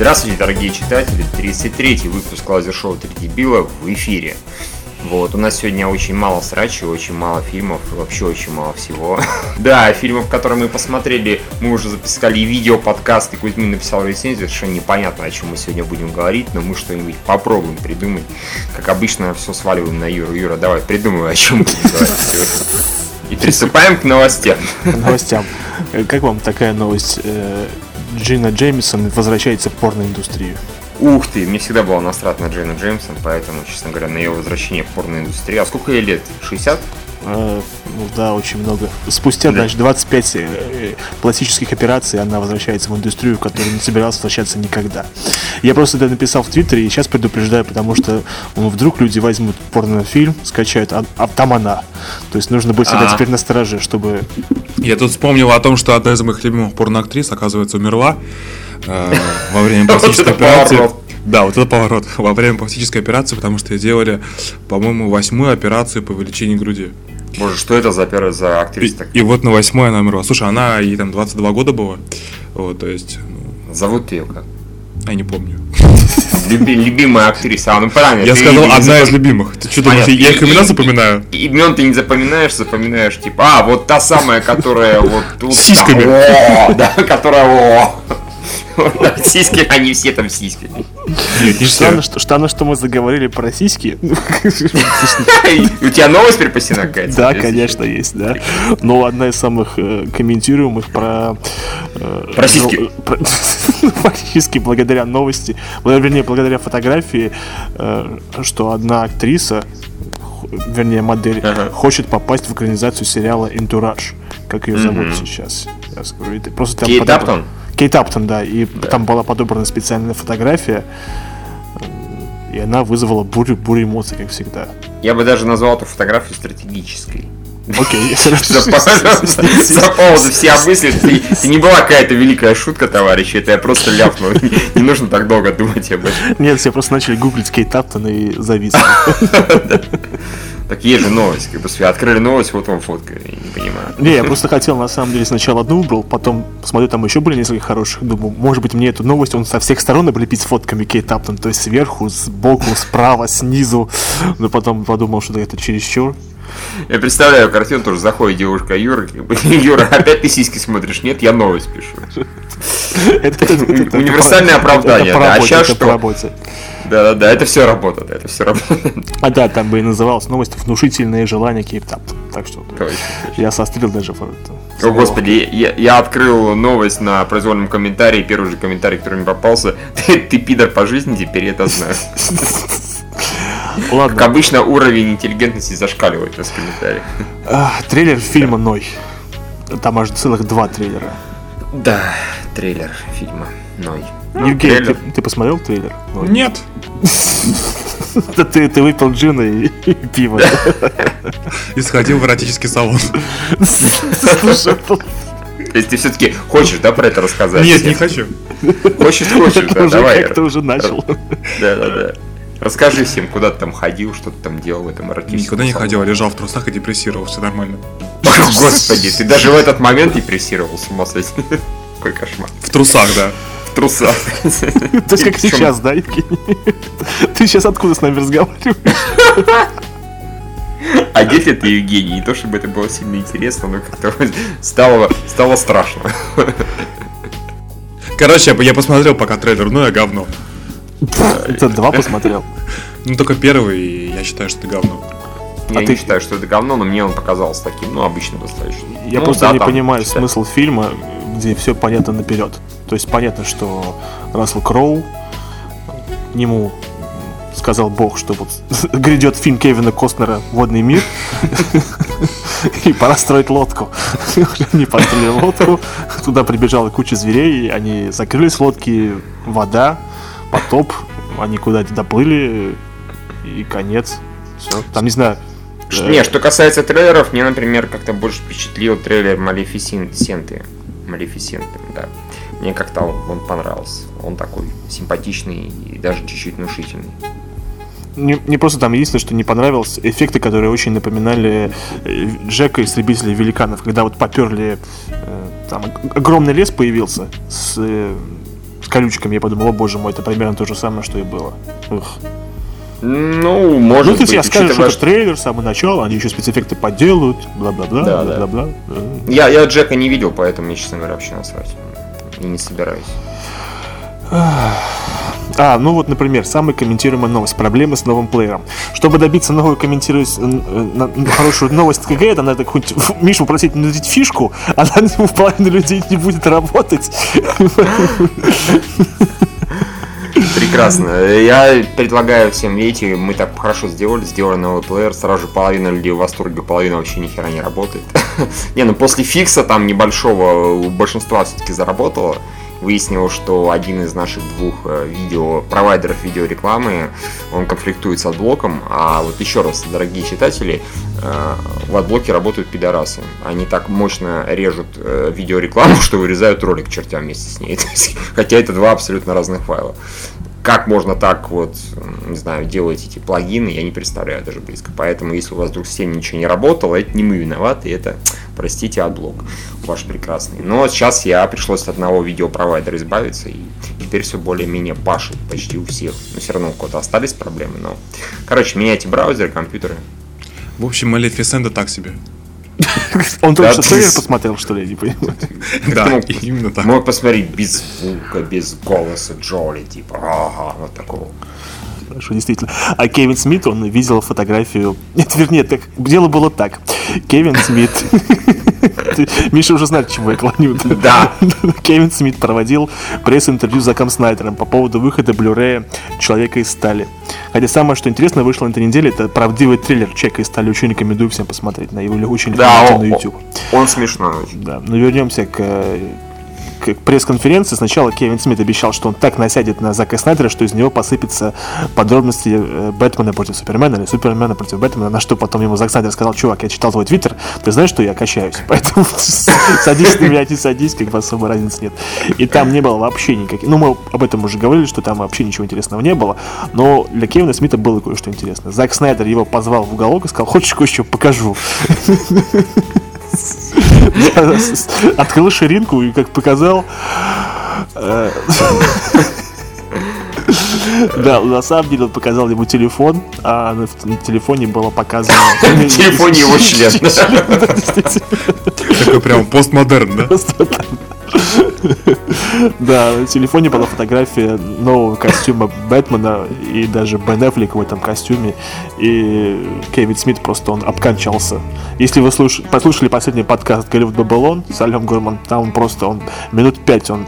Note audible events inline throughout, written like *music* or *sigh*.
Здравствуйте, дорогие читатели. 33-й выпуск лазер-шоу 3 дебила в эфире. Вот, у нас сегодня очень мало срачи, очень мало фильмов, вообще очень мало всего. *laughs* да, фильмов, которые мы посмотрели, мы уже записали видео, подкаст, и Кузьмин написал рецензию, совершенно непонятно, о чем мы сегодня будем говорить, но мы что-нибудь попробуем придумать. Как обычно, все сваливаем на Юру. Юра, давай, придумай, о чем будем говорить. И приступаем к новостям. К новостям. Как вам такая новость? Джина Джеймисон возвращается в порноиндустрию. Ух ты, мне всегда было насрать на Джейна Джеймсон, поэтому, честно говоря, на ее возвращение в порноиндустрию. А сколько ей лет? 60? А, ну да, очень много. Спустя, да. значит, 25 э, пластических операций она возвращается в индустрию, в которую не собиралась возвращаться никогда. Я просто это написал в Твиттере и сейчас предупреждаю, потому что ну, вдруг люди возьмут порнофильм, скачают, а, а там она. То есть нужно быть всегда а. теперь на стороже, чтобы... Я тут вспомнил о том, что одна из моих любимых порноактрис, оказывается, умерла э, во время *laughs* пластической операции. Да, вот это поворот. *laughs* Во время пластической операции, потому что делали, по-моему, восьмую операцию по увеличению груди. Боже, что это за, первая за актриса? И, и вот на восьмой она умерла. Слушай, она ей там 22 года было. Вот, то есть... Ну... Зовут ее как? Я не помню. Люби, любимая актриса. А, ну правильно. Я сказал, одна запом... из любимых. Ты что думаешь, я их имена запоминаю? Имен ты не запоминаешь, запоминаешь, типа, а, вот та самая, которая вот тут. С сиськами. Да, которая *laughs* Сиськи, они все там сиськи. Не странно, что, странно, что мы заговорили про сиськи. У тебя новость припасена какая-то? Да, конечно, есть, да. Но одна из самых э, комментируемых про... Э, про сиськи. Фактически *laughs* благодаря новости, вернее, благодаря фотографии, э, что одна актриса вернее, модель, ага. хочет попасть в экранизацию сериала «Интураж». Как ее зовут mm-hmm. сейчас? Я скажу. Просто там Кейт Аптон? Кейт Аптон, да. И да. там была подобрана специальная фотография. И она вызвала бурю, бурю эмоций, как всегда. Я бы даже назвал эту фотографию стратегической. Окей, *laughs* За *laughs* поводу все мысли. Это не была какая-то великая шутка, товарищи. Это я просто ляпнул. *laughs* Не нужно так долго думать об этом. Нет, все просто начали гуглить Кейт Аптон и зависли. Так есть же новость, как бы открыли новость, вот вам фотка, я не понимаю. Не, я просто хотел, на самом деле, сначала одну убрал, потом посмотрю, там еще были несколько хороших, думаю, может быть, мне эту новость он со всех сторон облепить с фотками Кейт Аптон, то есть сверху, сбоку, справа, снизу, но потом подумал, что это чересчур. Я представляю картину, тоже заходит девушка Юра, *laughs* Юра, опять ты сиськи смотришь? Нет, я новость пишу. *laughs* Универсальное оправдание. А сейчас что? Да, да, да, это все работает, это все работает. А да, там бы и называлась новость «Внушительные желания Кейптап». Так что точно, я сострил даже. О, господи, я, я открыл новость на произвольном комментарии, первый же комментарий, который мне попался. *laughs* Ты, ты пидор по жизни, теперь я это знаю. Ладно. Как обычно, уровень интеллигентности зашкаливает в комментариях. Трейлер фильма «Ной». Там аж целых два трейлера. Да, трейлер фильма «Ной». Евгений, ты, ты посмотрел трейлер? Ой. Нет. *laughs* ты, ты выпил джина и, и пиво. *laughs* И сходил в эротический салон. Слушай, *laughs* то есть ты все-таки хочешь, да, про это рассказать? Нет, не хочу. Хочешь, хочешь, да, давай. Как ты уже начал. Да, да, да. Расскажи всем, куда ты там ходил, что ты там делал в этом эротическом Никуда не ходил, лежал в трусах и депрессировал, все нормально. Господи, ты даже в этот момент депрессировал, с ума сойти. Какой кошмар. В трусах, да трусах. То есть как сейчас, да, Евгений? Ты сейчас откуда с нами разговариваешь? А если ты Евгений, не то чтобы это было сильно интересно, но как-то стало, стало страшно. Короче, я посмотрел пока трейлер, ну я говно. *laughs* Ты два посмотрел? Ну только первый, я считаю, что это говно. Я а не ты считаю, что это говно, но мне он показался таким, ну, обычным достаточно. Я ну, просто да, не понимаю смысл фильма, где все понятно наперед. То есть понятно, что Рассел Кроу, ему сказал Бог, что вот *laughs* грядет фильм Кевина Костнера «Водный мир», *laughs* и пора строить лодку. Они построили лодку, туда прибежала куча зверей, они закрылись в лодке, вода, потоп, они куда-то доплыли, и конец. Все. Там, не знаю, не, что касается трейлеров, мне, например, как-то больше впечатлил трейлер Малефисенты. Малефисенты, да. Мне как-то он понравился. Он такой симпатичный и даже чуть-чуть внушительный. Не, не просто там единственное, что не понравилось, эффекты, которые очень напоминали э, Джека истребителей великанов, когда вот поперли, э, там огромный лес появился с, э, колючками, я подумал, о боже мой, это примерно то же самое, что и было. Ух. Ну, может ну, ты быть, скажешь, что это трейлер с самого начала, они еще спецэффекты поделают, бла-бла-бла, Да, да. бла-бла-бла. Я, я Джека не видел, поэтому я, честно говоря, вообще насрать. И не собираюсь. А, ну вот, например, самая комментируемая новость. Проблемы с новым плеером. Чтобы добиться новую комментируемость, э, хорошую новость какая-то, надо хоть Мишу попросить надеть фишку, а на *laughs* нему половина людей не будет работать. Прекрасно. Я предлагаю всем, видите, мы так хорошо сделали, сделали новый плеер, сразу же половина людей в восторге, половина вообще ни хера не работает. *laughs* Не, ну после фикса там небольшого у большинства все-таки заработало. Выяснилось, что один из наших двух э, видео, провайдеров видеорекламы, он конфликтует с отблоком, а вот еще раз, дорогие читатели, э, в AdBlock е работают пидорасы. Они так мощно режут э, видеорекламу, *laughs* что вырезают ролик к чертям вместе с ней. *laughs* Хотя это два абсолютно разных файла. Как можно так вот, не знаю, делать эти плагины, я не представляю даже близко. Поэтому, если у вас вдруг в системе ничего не работало, это не мы виноваты, это, простите, AdBlock ваш прекрасный. Но сейчас я пришлось от одного видеопровайдера избавиться, и теперь все более-менее пашет почти у всех. Но все равно у кого-то остались проблемы, но... Короче, меняйте браузеры, компьютеры. В общем, Малефисента так себе. *laughs* Он только что трейлер посмотрел, что ли, я не понимаю. Да, именно так. Мог посмотреть без звука, без голоса Джоли, типа, ага, вот такого. Хорошо, действительно. А Кевин Смит, он видел фотографию... Нет, вернее, так, дело было так. Кевин Смит... *laughs* Миша уже знает, чему я клоню. Да. *laughs* Кевин Смит проводил пресс-интервью с Заком Снайдером по поводу выхода Blu-ray «Человека из стали». Хотя самое, что интересно, вышло на этой неделе, это правдивый трейлер «Человека из стали». Очень рекомендую всем посмотреть на его очень Да, он, на YouTube. он смешной очень. Да, но вернемся к, э, к пресс-конференции. Сначала Кевин Смит обещал, что он так насядет на Зака Снайдера, что из него посыпятся подробности э, Бэтмена против Супермена или Супермена против Бэтмена, на что потом ему Зак Снайдер сказал, чувак, я читал твой твиттер, ты знаешь, что я качаюсь, *laughs* поэтому *laughs* садись на меня, не садись, как бы особо разницы нет. И там не было вообще никаких... Ну, мы об этом уже говорили, что там вообще ничего интересного не было, но для Кевина Смита было кое-что интересное. Зак Снайдер его позвал в уголок и сказал, хочешь кое-что покажу? *laughs* *laughs* Открыл ширинку и, как показал... э, *laughs* Да, на самом деле он показал ему телефон, а на на телефоне было показано... *laughs* На телефоне его член. Такой прям постмодерн, да? *laughs* Да, на телефоне была фотография нового костюма Бэтмена и даже Бен Аффлек в этом костюме. И Кевин Смит просто он обкончался. Если вы слуш- послушали последний подкаст Голливуд Бабилон с Альфом Гурман, там просто он минут пять он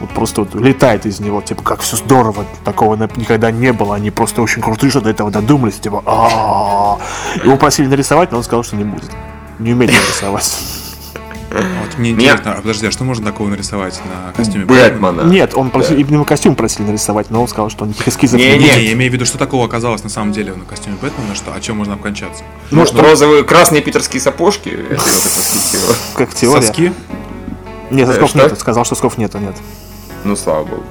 вот просто вот летает из него, типа, как все здорово, такого никогда не было, они просто очень крутые, что до этого додумались, типа, а Его просили нарисовать, но он сказал, что не будет. Не умеет рисовать. Вот мне интересно, а подожди, а что можно такого нарисовать на костюме Бэтмена. Нет, он просил, именно костюм просили нарисовать, но он сказал, что никаких *laughs* эскизов Не, не Не, Нет. не, я имею в виду, что такого оказалось на самом деле на костюме Бэтмена, что, о чем можно обкончаться? Может, розовые, красные питерские сапожки? Это как теория. Соски? Нет, сосков что? нет, сказал, что сосков нету, нет. Ну, слава богу.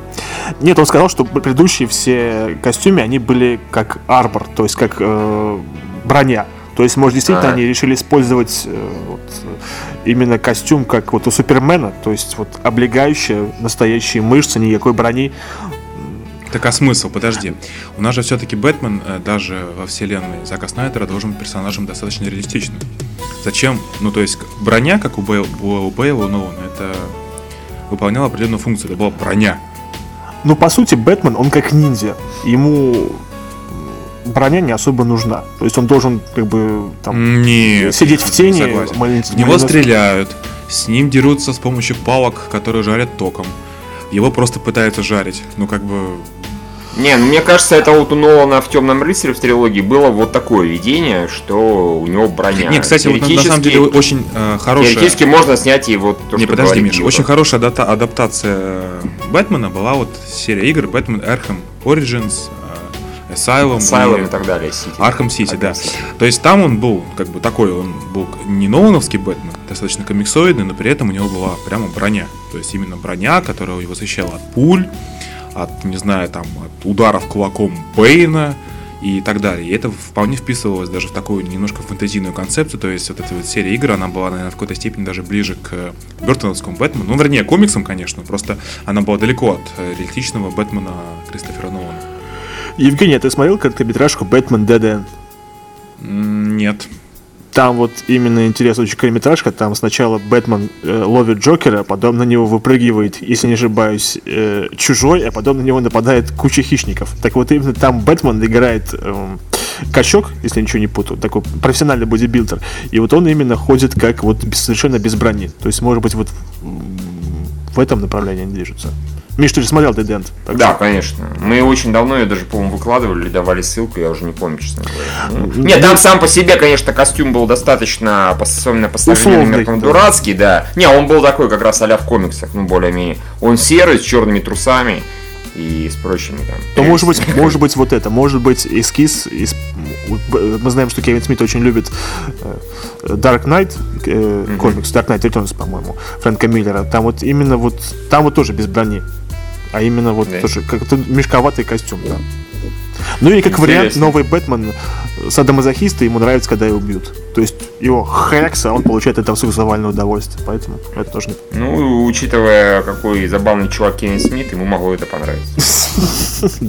Нет, он сказал, что предыдущие все костюмы, они были как арбор, то есть как э, броня. То есть, может, действительно, А. они решили использовать э, вот, э, именно костюм, как вот у Супермена, то есть вот облегающие настоящие мышцы, никакой брони. Так а смысл? Подожди. У нас же все-таки Бэтмен, э, даже во вселенной Зака Снайдера, должен быть персонажем достаточно реалистичным. Зачем? Ну, то есть, броня, как у, Бейл, у Бейла, у Нолана, это выполняла определенную функцию. Это была броня. Ну, по сути, Бэтмен, он как ниндзя. Ему броня не особо нужна. То есть он должен как бы там Нет. сидеть в тени. согласен. малин- В него малинос- стреляют, с ним дерутся с помощью палок, которые жарят током. Его просто пытаются жарить. Ну, как бы... Не, ну, мне кажется, это вот у Нолана в Темном рыцаре в трилогии было вот такое видение, что у него броня. Не, кстати, вот на, на самом деле очень э, хорошая... Теоретически можно снять и вот то, Не, что подожди, говорит Миша, очень хорошая адапта- адаптация Бэтмена была вот серия игр Бэтмен Arkham Origins, Asylum, Asylum и и так далее. Сити. Arkham City, да. Arkham City. То есть там он был как бы такой, он был не Нолановский Бэтмен, достаточно комиксоидный, но при этом у него была прямо броня. То есть именно броня, которая его защищала от пуль, от, не знаю, там, от ударов кулаком Бэйна и так далее. И это вполне вписывалось даже в такую немножко фэнтезийную концепцию, то есть вот эта вот серия игр, она была, наверное, в какой-то степени даже ближе к Бертоновскому Бэтмену, ну, вернее, комиксам, конечно, просто она была далеко от э, реалистичного Бэтмена Кристофера Нолана. Евгений, а ты смотрел короткометражку «Бэтмен Dead Нет. Там вот именно интересная очень короткометражка, там сначала Бэтмен э, ловит Джокера, потом на него выпрыгивает, если не ошибаюсь, э, чужой, а потом на него нападает куча хищников. Так вот именно там Бэтмен играет э, качок, если ничего не путаю, такой профессиональный бодибилдер. И вот он именно ходит как вот совершенно без брони. То есть, может быть, вот в этом направлении они движутся. Миш, ты же смотрел Dead End? Да, конечно. Мы очень давно ее даже, по-моему, выкладывали, давали ссылку, я уже не помню, честно говоря. Ну, нет, там сам по себе, конечно, костюм был достаточно, особенно по меркам, да. дурацкий, да. Не, он был такой как раз а в комиксах, ну, более-менее. Он серый, с черными трусами и с прочими там. То может быть, может быть вот это, может быть эскиз из... Мы знаем, что Кевин Смит очень любит э, Dark Knight mm-hmm. комикс, Dark Knight Returns, по-моему, Фрэнка Миллера. Там вот именно вот, там вот тоже без брони. А именно вот тоже как-то мешковатый костюм, да. Ну или как Интересно. вариант, новый Бэтмен садомазохиста, ему нравится, когда его бьют. То есть его хэкс, а он получает это сексуальное удовольствие. Поэтому это тоже. Ну, учитывая, какой забавный чувак Кевин Смит, ему могло это понравиться. *laughs*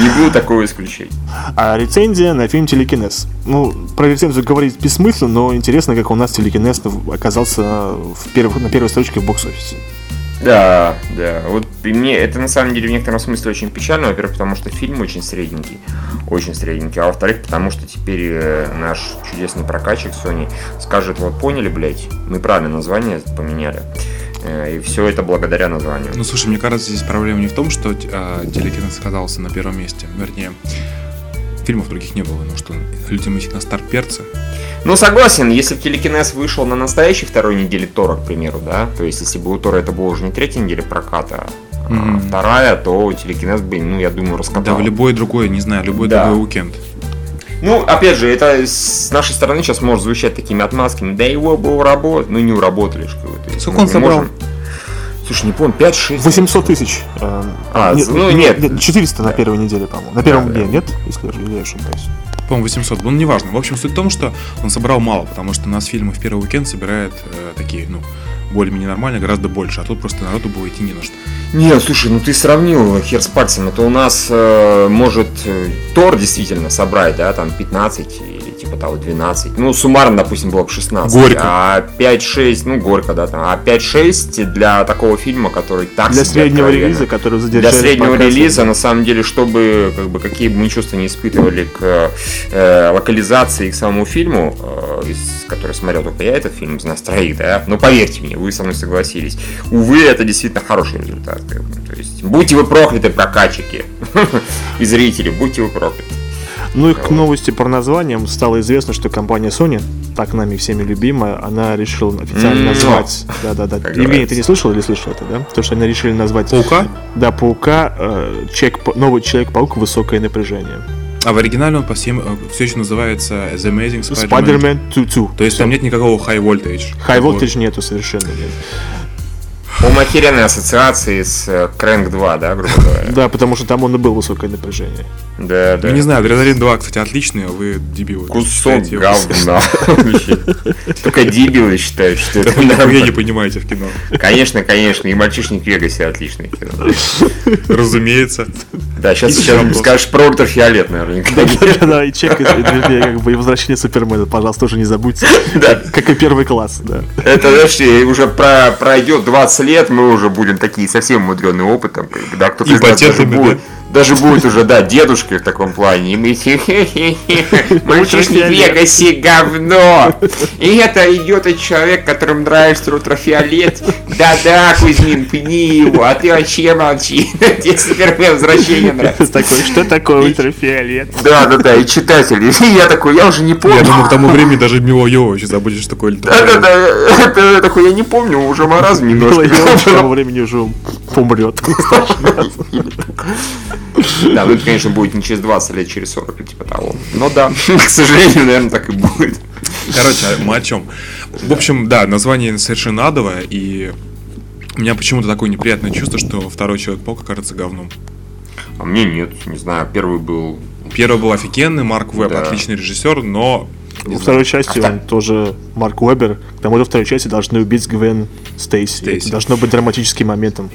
Не было такого исключения. А рецензия на фильм «Телекинез». Ну, про рецензию говорить бессмысленно, но интересно, как у нас «Телекинез» оказался в перв... на первой строчке в бокс-офисе. Да, да. Вот мне это на самом деле в некотором смысле очень печально, во-первых, потому что фильм очень средненький, очень средненький, а во-вторых, потому что теперь э, наш чудесный прокачик Sony скажет, вот поняли, блядь, мы правильно название поменяли. Э, и все это благодаря названию. Ну, слушай, мне кажется, здесь проблема не в том, что э, телекинез оказался на первом месте. Вернее, фильмов других не было, но что людям идти на старт перца. Ну, согласен, если бы телекинез вышел на настоящей второй неделе Тора, к примеру, да, то есть если бы у Тора это было уже не третья неделя проката, mm-hmm. а вторая, то телекинез бы, ну, я думаю, раскатал. Да, в любой другой, не знаю, любой да. другой уикенд. Ну, опять же, это с нашей стороны сейчас может звучать такими отмазками. Да его бы уработать. Ну, не уработали. Сколько он собрал? Можем... Слушай, не помню, 5-6. 800 тысяч. Э, а, нет, ну нет. нет 400 да. на первой неделе, по-моему. На первом да, дне, да. нет? Если я ошибаюсь. По-моему, 800. Ну, неважно. В общем, суть в том, что он собрал мало, потому что у нас фильмы в первый уикенд собирают э, такие, ну, более-менее нормально, гораздо больше. А тут просто народу было идти не на что. Нет, слушай, ну ты сравнил хер с пальцем. Это у нас э, может э, Тор действительно собрать, да, там 15 типа того 12. Ну, суммарно, допустим, было бы 16. Горько. А 5-6, ну, горько, да, там. А 5-6 для такого фильма, который так Для среднего откровенно. релиза, который задержали Для среднего релиза, на самом деле, чтобы, как бы, какие бы мы чувства не испытывали к э, локализации и к самому фильму, э, из, который смотрел только я этот фильм из нас троих, да, но поверьте мне, вы со мной согласились. Увы, это действительно хороший результат. То есть, будьте вы прокляты, прокачики *laughs* и зрители, будьте вы прокляты. Ну и к новости про названием стало известно, что компания Sony, так нами всеми любимая, она решила официально назвать... Да-да-да. Евгений, ты не слышал или слышал это, да? То, что они решили назвать... Паука? Да, Паука, э, человек, новый Человек-паук, высокое напряжение. А в оригинале он по всем э, все еще называется The Amazing Spider-Man, Spider-Man 2, 2. То есть там нет никакого high voltage. High voltage нету совершенно нет. По-моему, охеренной ассоциации с э, 2, да, грубо *laughs* говоря? Да, потому что там он и был высокое напряжение. Да, да. Ну, не знаю, Адреналин 2, кстати, отличный, а вы дебилы. Кусок говна. *laughs* Только дебилы считают, что это Вы не понимаете в кино. Конечно, конечно, и «Мальчишник в Вегасе» отличный кино. *laughs* Разумеется. Да, сейчас, сейчас скажешь про ультрафиолет, наверняка. Да, и чек, как бы, и возвращение Супермена, пожалуйста, тоже не забудьте. Да. Как и первый класс, да. Это, знаешь, уже пройдет 20 лет, мы уже будем такие совсем мудреные опытом, да, кто-то из нас даже будет даже будет уже, да, дедушкой в таком плане. И мы мальчишник в Вегасе говно. И это идет от человека, которому нравится ультрафиолет. Да-да, Кузьмин, пни его, а ты вообще молчи. Тебе супермен возвращение нравится. Такой, что такое ультрафиолет? Да-да-да, и читатель. И я такой, я уже не помню. Я думаю, к тому времени даже Мило Йовович забудешь, что такое ультрафиолет. Да-да-да, такой, я не помню, уже маразм немножко. Мило Йовович к тому времени уже помрет. *laughs* Да, ну это, конечно, будет не через 20 лет, через 40 типа того. Но да, к *laughs* сожалению, наверное, так и будет. Короче, а мы о чем? В общем, да, название совершенно адовое, и у меня почему-то такое неприятное чувство, что второй Человек-паук окажется говном. А мне нет, не знаю, первый был Первый был офигенный, Марк Веб Да. отличный режиссер, но Во второй части А он тоже Марк Уэббер. К тому же во второй части должны убить Гвен Стейси. Стейси. Это должно быть драматическим моментом.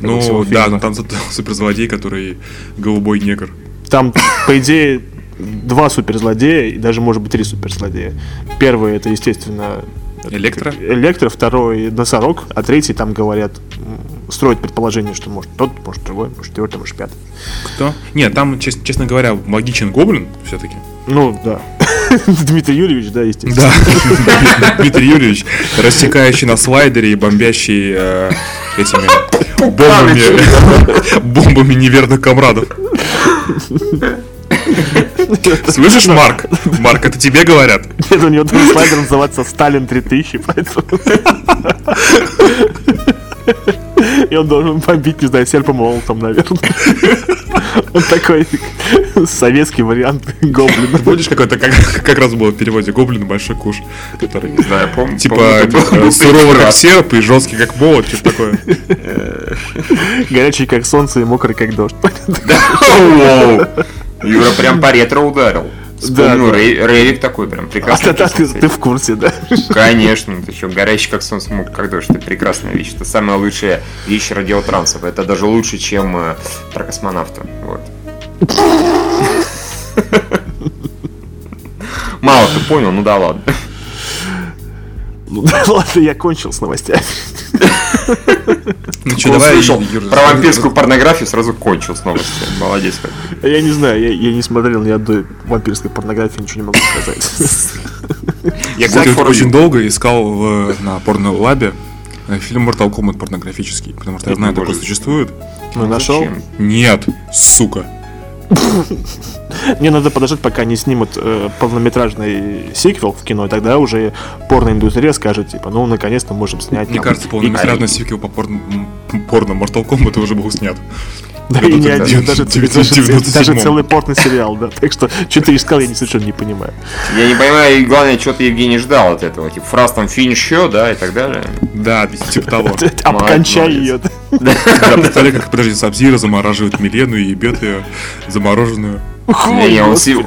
Ну всего да, но там *laughs* суперзлодей, который голубой негр. Там, по идее, два суперзлодея и даже, может быть, три суперзлодея. Первый это, естественно, Электро? Электро, второй носорог, а третий там говорят, м, строят предположение, что может тот, может другой, может четвертый, может пятый. Кто? Нет, там, чес- честно говоря, логичен гоблин все-таки. Ну, да. *laughs* Дмитрий Юрьевич, да, естественно. Да, *laughs* Дмитрий Юрьевич, рассекающий на слайдере и бомбящий э, этими бомбами, *laughs* бомбами неверных комрадов. Слышишь, Марк? Марк, это тебе говорят? Нет, у него там слайдер называется Сталин 3000, поэтому... И он должен бомбить, не знаю, серпом молотом, наверное. Он такой советский вариант гоблина. Помнишь, какой-то как, как раз было в переводе гоблин большой куш, который я помню. типа помню, был- был суровый как серп и жесткий как молот, что-то такое. Горячий, как солнце, и мокрый, как дождь. *laughs* Юра прям по ретро ударил. Вспомнил да. Рей- Рейвик такой прям А прекрасный. ты, ты, ты в курсе, да? Конечно, ты что, горящий как солнце мог, как дождь, это прекрасная вещь. Это самая лучшая вещь радиотрансов. Это даже лучше, чем э, про космонавта. Вот. *laughs* Мало ты понял, ну да ладно. Ну да *laughs* ладно, я кончил с новостями. Ну что, давай, про вампирскую порнографию, сразу кончил с новостями. Молодец как. Я не знаю, я, не смотрел ни одной вампирской порнографии, ничего не могу сказать. *laughs* Я, кстати, очень долго искал в- на порно-лабе э, фильм Mortal Kombat порнографический, потому что я знаю, такой существует. Ну, нашел? Нет, сука. *laughs* Мне надо подождать, пока они снимут э, полнометражный сиквел в кино, и тогда уже порноиндустрия скажет, типа, ну, наконец-то можем снять. Мне там кажется, и- полнометражный сиквел по порно, порно Mortal Kombat уже был снят. Да, и не один, даже, даже, 97-м. даже целый порный сериал, да. Так что, что ты искал, я не совершенно не понимаю. Я не понимаю, и главное, что ты, Евгений, ждал от этого. Типа, фраз там финиш show, да, и так далее. Да, типа того. *laughs* Обкончай ее. Да, представляю, как, подожди, Сабзира замораживает Милену и ебет ее замороженную. Не, он. *laughs*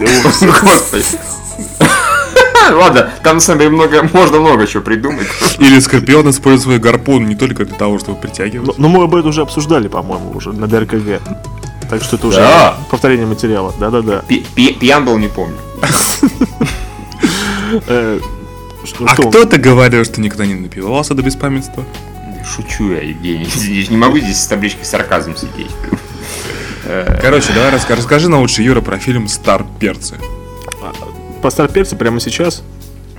Ладно, там на самом деле много, можно много чего придумать. Или Скорпион использует свой гарпун не только для того, чтобы притягивать. Но мы об этом уже обсуждали, по-моему, уже на ДРКГ. Так что это уже Да. повторение материала. Да-да-да. Пьян был, не помню. Э, что- А кто-то говорил, что никогда не напивался до беспамятства? Шучу я, Евгений. *laughs* Не могу здесь с табличкой сарказм сидеть. Короче, давай раска- расскажи нам лучше, Юра, про фильм «Стар перцы». По старперце прямо сейчас?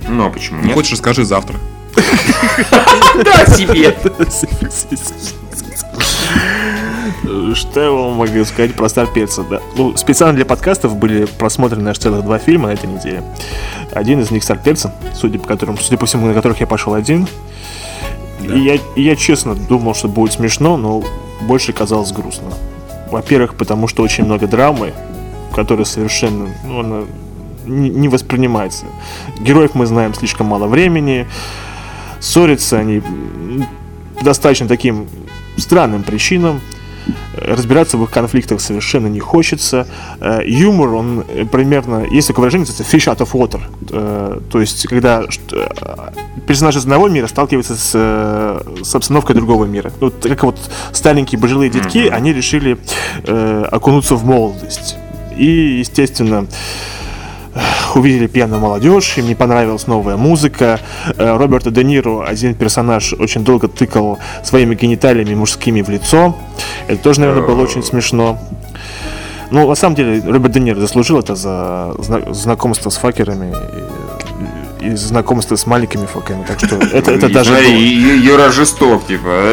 Ну, а почему Не нет? хочешь, расскажи завтра. Да, себе. Что я вам могу сказать про старперца? Да. Ну, специально для подкастов были просмотрены аж целых два фильма на этой неделе. Один из них старперца, судя по которым, судя по всему, на которых я пошел один. И я, я честно думал, что будет смешно, но больше казалось грустно. Во-первых, потому что очень много драмы, которая совершенно ну, она не, воспринимается. Героев мы знаем слишком мало времени, ссорятся они достаточно таким странным причинам. Разбираться в их конфликтах совершенно не хочется. Э, Юмор, он э, примерно... Есть такое выражение, называется fish out of water. Э, То есть, когда персонаж из одного мира сталкивается с, с обстановкой другого мира. Вот как вот старенькие пожилые детки, они решили окунуться в молодость. И, естественно, увидели пьяную молодежь, им не понравилась новая музыка. Э, Роберта Де Ниро, один персонаж, очень долго тыкал своими гениталиями мужскими в лицо. Это тоже, наверное, было очень смешно. Ну, на самом деле, Роберт Де Ниро заслужил это за зна- знакомство с факерами и, знакомство с маленькими факерами. Так что это, это даже смотри, Юра жесток, типа.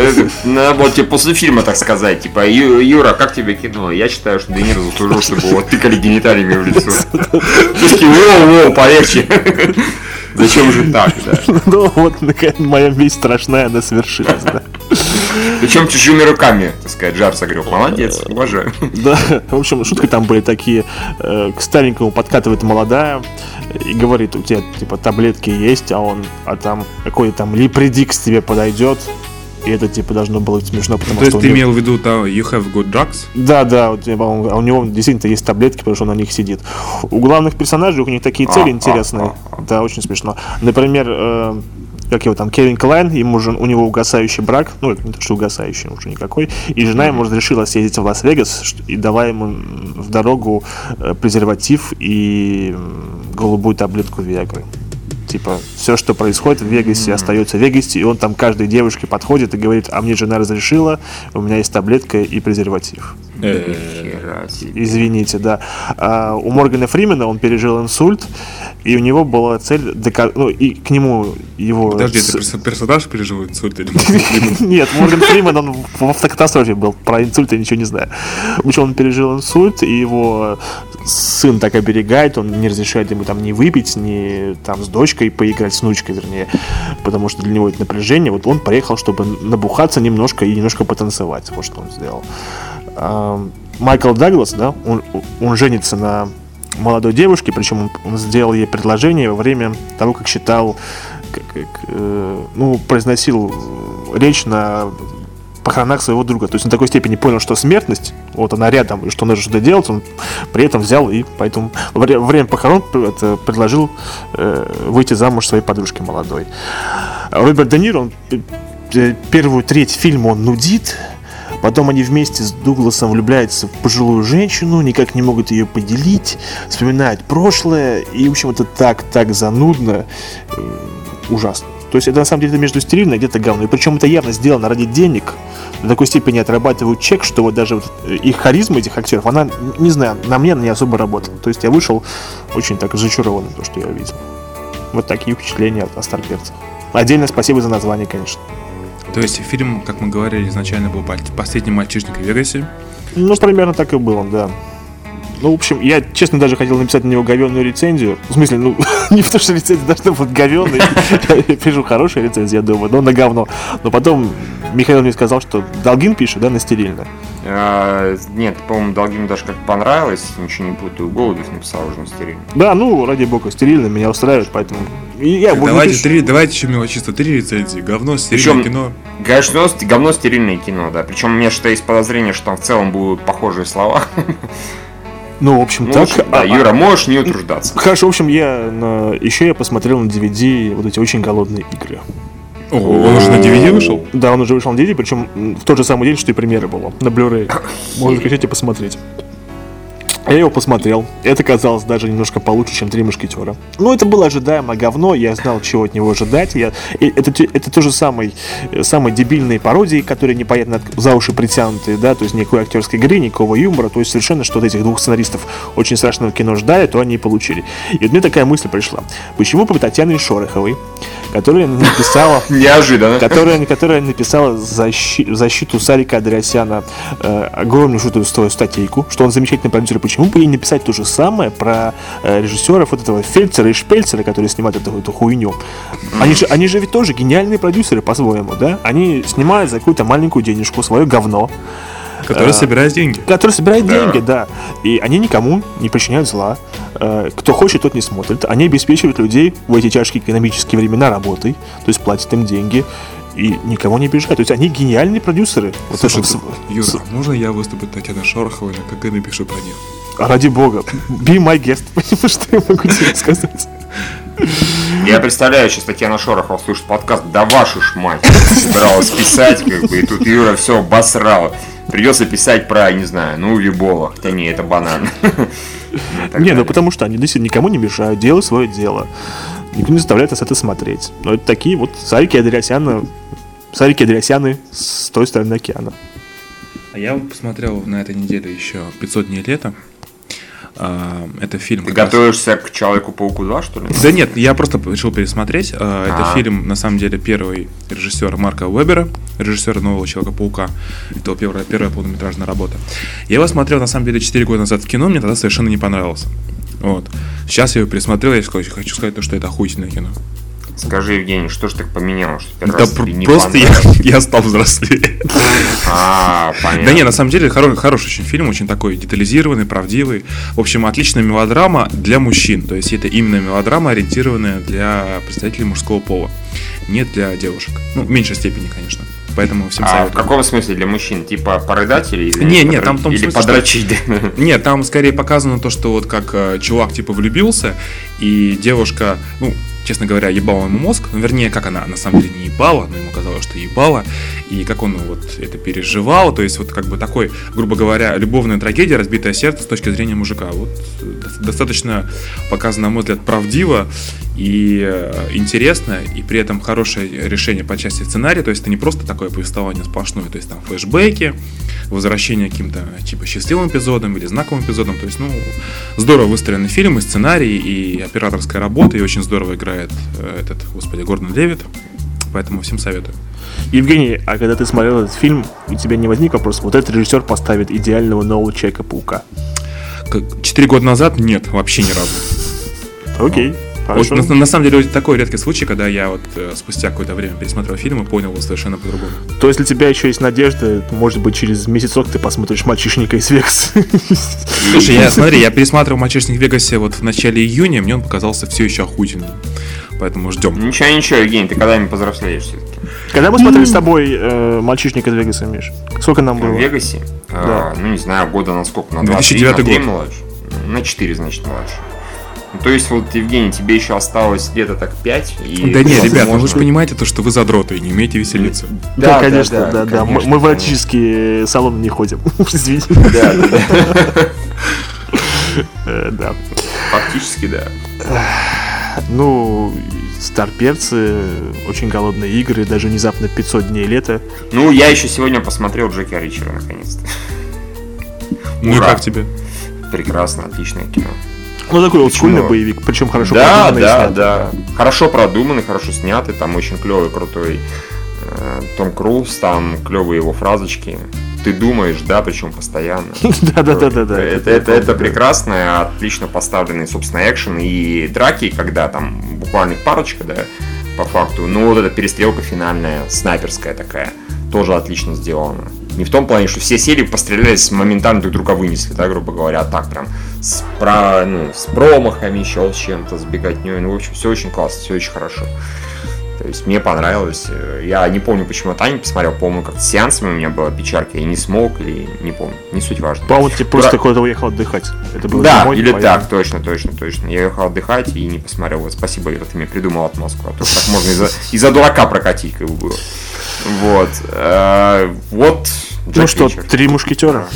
Надо было тебе после фильма так сказать. Типа, «Ю- Юра, как тебе кино? Я считаю, что Де Ниро заслужил, чтобы его тыкали гениталиями в лицо. Ты *laughs* такие, воу-воу, полегче. Зачем же так, да? *laughs* Ну, вот, наконец, моя месть страшная, она свершилась, да. Причем чужими руками, так сказать, жар согрел. Молодец, уважаю. Да, в общем, шутки там были такие. э, К старенькому подкатывает молодая и говорит, у тебя типа таблетки есть, а он, а там какой-то там липредикс тебе подойдет. И это типа должно было быть смешно, потому То есть что... ты у него- имел в виду там You have good drugs? Да, да, вот, по-моему, а у него действительно есть таблетки, потому что он на них сидит. У главных персонажей у них такие цели А, интересные. а, Да, очень смешно. Например, э, как его там, Кевин Клайн, ему же, у него угасающий брак, ну, не то, что угасающий, уже никакой, и жена ему разрешила съездить в Лас-Вегас и дала ему в дорогу э, презерватив и голубую таблетку Виагры. Типа, все, что происходит в Вегасе, остается в Вегасе, и он там каждой девушке подходит и говорит, а мне жена разрешила, у меня есть таблетка и презерватив. Себе. Извините, да. А у Моргана Фримена он пережил инсульт, и у него была цель дока- ну и к нему его. Подожди, с- это перс- персонаж пережил инсульт или *laughs* Нет, Морган Фриман, он в в автокатастрофе был. Про инсульт я ничего не знаю. В общем, он пережил инсульт, и его сын так оберегает, он не разрешает ему там не выпить, не там с дочкой поиграть, с внучкой, вернее, потому что для него это напряжение. Вот он поехал, чтобы набухаться немножко и немножко потанцевать. Вот что он сделал. Майкл Даглас, да, он, он женится на молодой девушке, причем он, он сделал ей предложение во время того, как считал, как- как, э, ну, произносил речь на похоронах своего друга. То есть до такой степени понял, что смертность, вот она рядом, и что нужно что-то делать, он при этом взял и поэтому во вре- во время похорон предложил э, выйти замуж своей подружке молодой. Роберт Де Ниро, он п- первую треть фильма он нудит, Потом они вместе с Дугласом влюбляются в пожилую женщину, никак не могут ее поделить, вспоминают прошлое, и, в общем, это так, так занудно, э, ужасно. То есть это на самом деле это между стерильно и где-то говно. И причем это явно сделано ради денег. До такой степени отрабатывают чек, что вот даже вот э, их харизма этих актеров, она, не знаю, на мне она не особо работала. То есть я вышел очень так разочарованным, то, что я увидел. Вот такие впечатления от- о старперцах. Отдельно спасибо за название, конечно. То есть фильм, как мы говорили, изначально был «Последний мальчишник в Вегасе». Ну, примерно так и было, да. Ну, в общем, я, честно, даже хотел написать на него говенную рецензию. В смысле, ну, *laughs* не в то, что рецензия должна быть говенной. Я пишу хорошую рецензию, я думаю, но на говно. Но потом Михаил мне сказал, что Долгин пишет, да, на стерильно. А, Нет, по-моему, Долгину даже как понравилось, ничего не путаю, Голубев написал уже на стерильно. Да, ну, ради бога, стерильно меня устраивает, поэтому... Я буду Давайте, пишу- три, давайте еще мелочисто. Три рецензии. Говно, стерильное Причем- кино. Конечно, ст- говно стерильное кино, да. Причем у меня что есть подозрение, что там в целом будут похожие слова. *laughs* Ну, в общем, Ну, так... в общем, да, а- Юра, можешь не утруждаться. Хорошо, в общем, я на... еще я посмотрел на DVD вот эти очень голодные игры. О, он уже на DVD вышел? Да, он уже вышел на DVD, причем в тот же самый день, что и премьера была, на Blu-ray. *laughs* И посмотреть. Я его посмотрел. Это казалось даже немножко получше, чем «Три мушкетера». Ну, это было ожидаемо говно, я знал, чего от него ожидать. Я... Это, это тоже самый, э, самые дебильные пародии, которые непонятно за уши притянутые, да, то есть никакой актерской игры, никакого юмора, то есть совершенно, что от этих двух сценаристов очень страшного кино ждали, то они и получили. И вот мне такая мысль пришла. Почему бы Татьяне Шороховой, которая написала *laughs* Неожиданно. которая, которая написала защи- защиту Сарика Андреасяна э, огромнейшую свою статейку, что он замечательный продюсер. Почему бы ей не написать то же самое про э, режиссеров вот этого Фельдсера и Шпельцера, которые снимают эту, эту хуйню? Они же, они же ведь тоже гениальные продюсеры по-своему, да? Они снимают за какую-то маленькую денежку свое говно, Который А. собирает деньги. который собирает деньги, да. И они никому не причиняют зла. Э, Кто хочет, тот не смотрит. Они обеспечивают людей в эти тяжкие экономические времена работой, то есть платят им деньги и никого не обижают. То есть они гениальные продюсеры. Вот Слушай, это Юра, с- а можно я выступлю Татьяна Шорохова, или как я напишу про них? ради бога. *laughs* Be my guest. Понимаешь, *laughs* что я могу тебе сказать? Я представляю, сейчас Татьяна Шорохова слушает подкаст, да вашу ж мать, собиралась писать, как бы, и тут Юра все обосрал. Придется писать про, не знаю, ну, Любого, хотя не, это банан. Ну, Не, ну потому что они действительно никому не мешают, делают свое дело. Никто не заставляет нас это смотреть. Но это такие вот Сарики Андреасяна, Сарики Андреасяны с той стороны океана. А я вот посмотрел на этой неделе еще 500 дней лета. А, Это фильм. Ты как раз- готовишься к Человеку-пауку 2, что ли? Да нет, я просто решил пересмотреть. А, Это А. фильм, на самом деле, первый режиссера Марка Уэбера, режиссера нового Человека-паука. Это первая, первая полнометражная работа. Я его смотрел, на самом деле, 4 года назад в кино, мне тогда совершенно не понравился. Вот. Сейчас я его пересмотрел, я хочу сказать, то, что это охуительное кино. Скажи, Евгений, что ж так поменялось? что Да пр- не просто я, *laughs* я стал взрослее. А, понятно. Да не, на самом деле хоро- хороший очень фильм, очень такой детализированный, правдивый. В общем, отличная мелодрама для мужчин. То есть это именно мелодрама, ориентированная для представителей мужского пола. Не для девушек. Ну, в меньшей степени, конечно. Поэтому всем А в советую. каком смысле для мужчин? Типа порыдать или, Не, не, подра- там в том или смысле, что- подрочить? *laughs* Нет, там скорее показано то, что вот как э, чувак типа влюбился, и девушка, ну, честно говоря, ебала ему мозг. Ну, вернее, как она на самом деле не ебала, но ему казалось, что ебала. И как он вот это переживал. То есть вот как бы такой, грубо говоря, любовная трагедия, разбитое сердце с точки зрения мужика. Вот э, до- достаточно показано, на мой взгляд, правдиво и э, интересно, и при этом хорошее решение по части сценария. То есть это не просто такое повествование сплошное, то есть там флешбеки, возвращение каким-то типа счастливым эпизодам или знаковым эпизодам. То есть, ну, здорово выстроенный фильм, и сценарий, и операторская работа, и очень здорово играет э, этот, господи, Гордон Левит. Поэтому всем советую. Евгений, а когда ты смотрел этот фильм, у тебя не возник вопрос, вот этот режиссер поставит идеального нового Человека-паука? Четыре года назад нет, вообще ни разу. Окей, Вот, хорошо. на, на самом деле вот такой редкий случай, когда я вот э, спустя какое-то время пересмотрел фильм и понял его совершенно по-другому. То есть для тебя еще есть надежда, может быть, через месяцок ты посмотришь «Мальчишника из Вегаса». Слушай, я смотри, я пересматривал «Мальчишник в Вегасе» вот в начале июня, мне он показался все еще охуительным. Поэтому ждем. Ничего, ничего, Евгений, ты когда-нибудь повзрослеешь все-таки. Когда мы смотрели с тобой э, «Мальчишник из Вегаса», Миш? Сколько нам В было? Вегасе? А, ну, не знаю, года на сколько? На 2009 23, на 3 год. младше? На 4, значит, младше. Ну, то есть, вот, Евгений, тебе еще осталось где-то так 5. И, Да не, ребят, ну вы возможно- же понимаете то, что вы задроты и не умеете веселиться. Да, конечно, да, да. Мы- конечно, Мы в конечно. эротические салоны не ходим. *laughs* Извини. Да, да, да. *laughs* Э, Да. Фактически, да. Ну, старперцы, очень голодные игры, даже внезапно 500 дней лета. Ну, я еще сегодня посмотрел Джеки Ричера, наконец-то. Ну и как тебе? Прекрасно, отличное кино. Ну, такой олдскульный Почему? боевик, причем хорошо да, продуманный да, снятый. да. Хорошо продуманный, хорошо снятый, там очень клевый, крутой э, Том Круз, там клевые его фразочки. Ты думаешь, да, причем постоянно. *laughs* Да-да-да-да. Это, это, это прекрасно, отлично поставленный, собственно, экшен и драки, когда там буквально парочка, да, по факту. Ну, вот эта перестрелка финальная, снайперская такая, тоже отлично сделана. Не в том плане, что все серии пострелялись, моментально друг друга вынесли, да, грубо говоря, а так прям с, про, ну, с промахами, еще с чем-то, с беготней. Ну, в общем, все очень классно, все очень хорошо. То есть мне понравилось. Я не помню, почему Таня не посмотрел. По-моему, как с сеансами у меня была печалька. Я не смог или не помню. Не суть важно. По-моему, ты просто Бра- куда-то уехал отдыхать. Это было Да, зимой, или поэтому- так, точно, точно, точно. Я ехал отдыхать и не посмотрел. Вот, спасибо, Ира, ты мне придумал отмазку. А то так можно из-за из-за дурака прокатить, как бы было. Вот. э, Вот. Ну Джек что, Ричер. три мушкетера?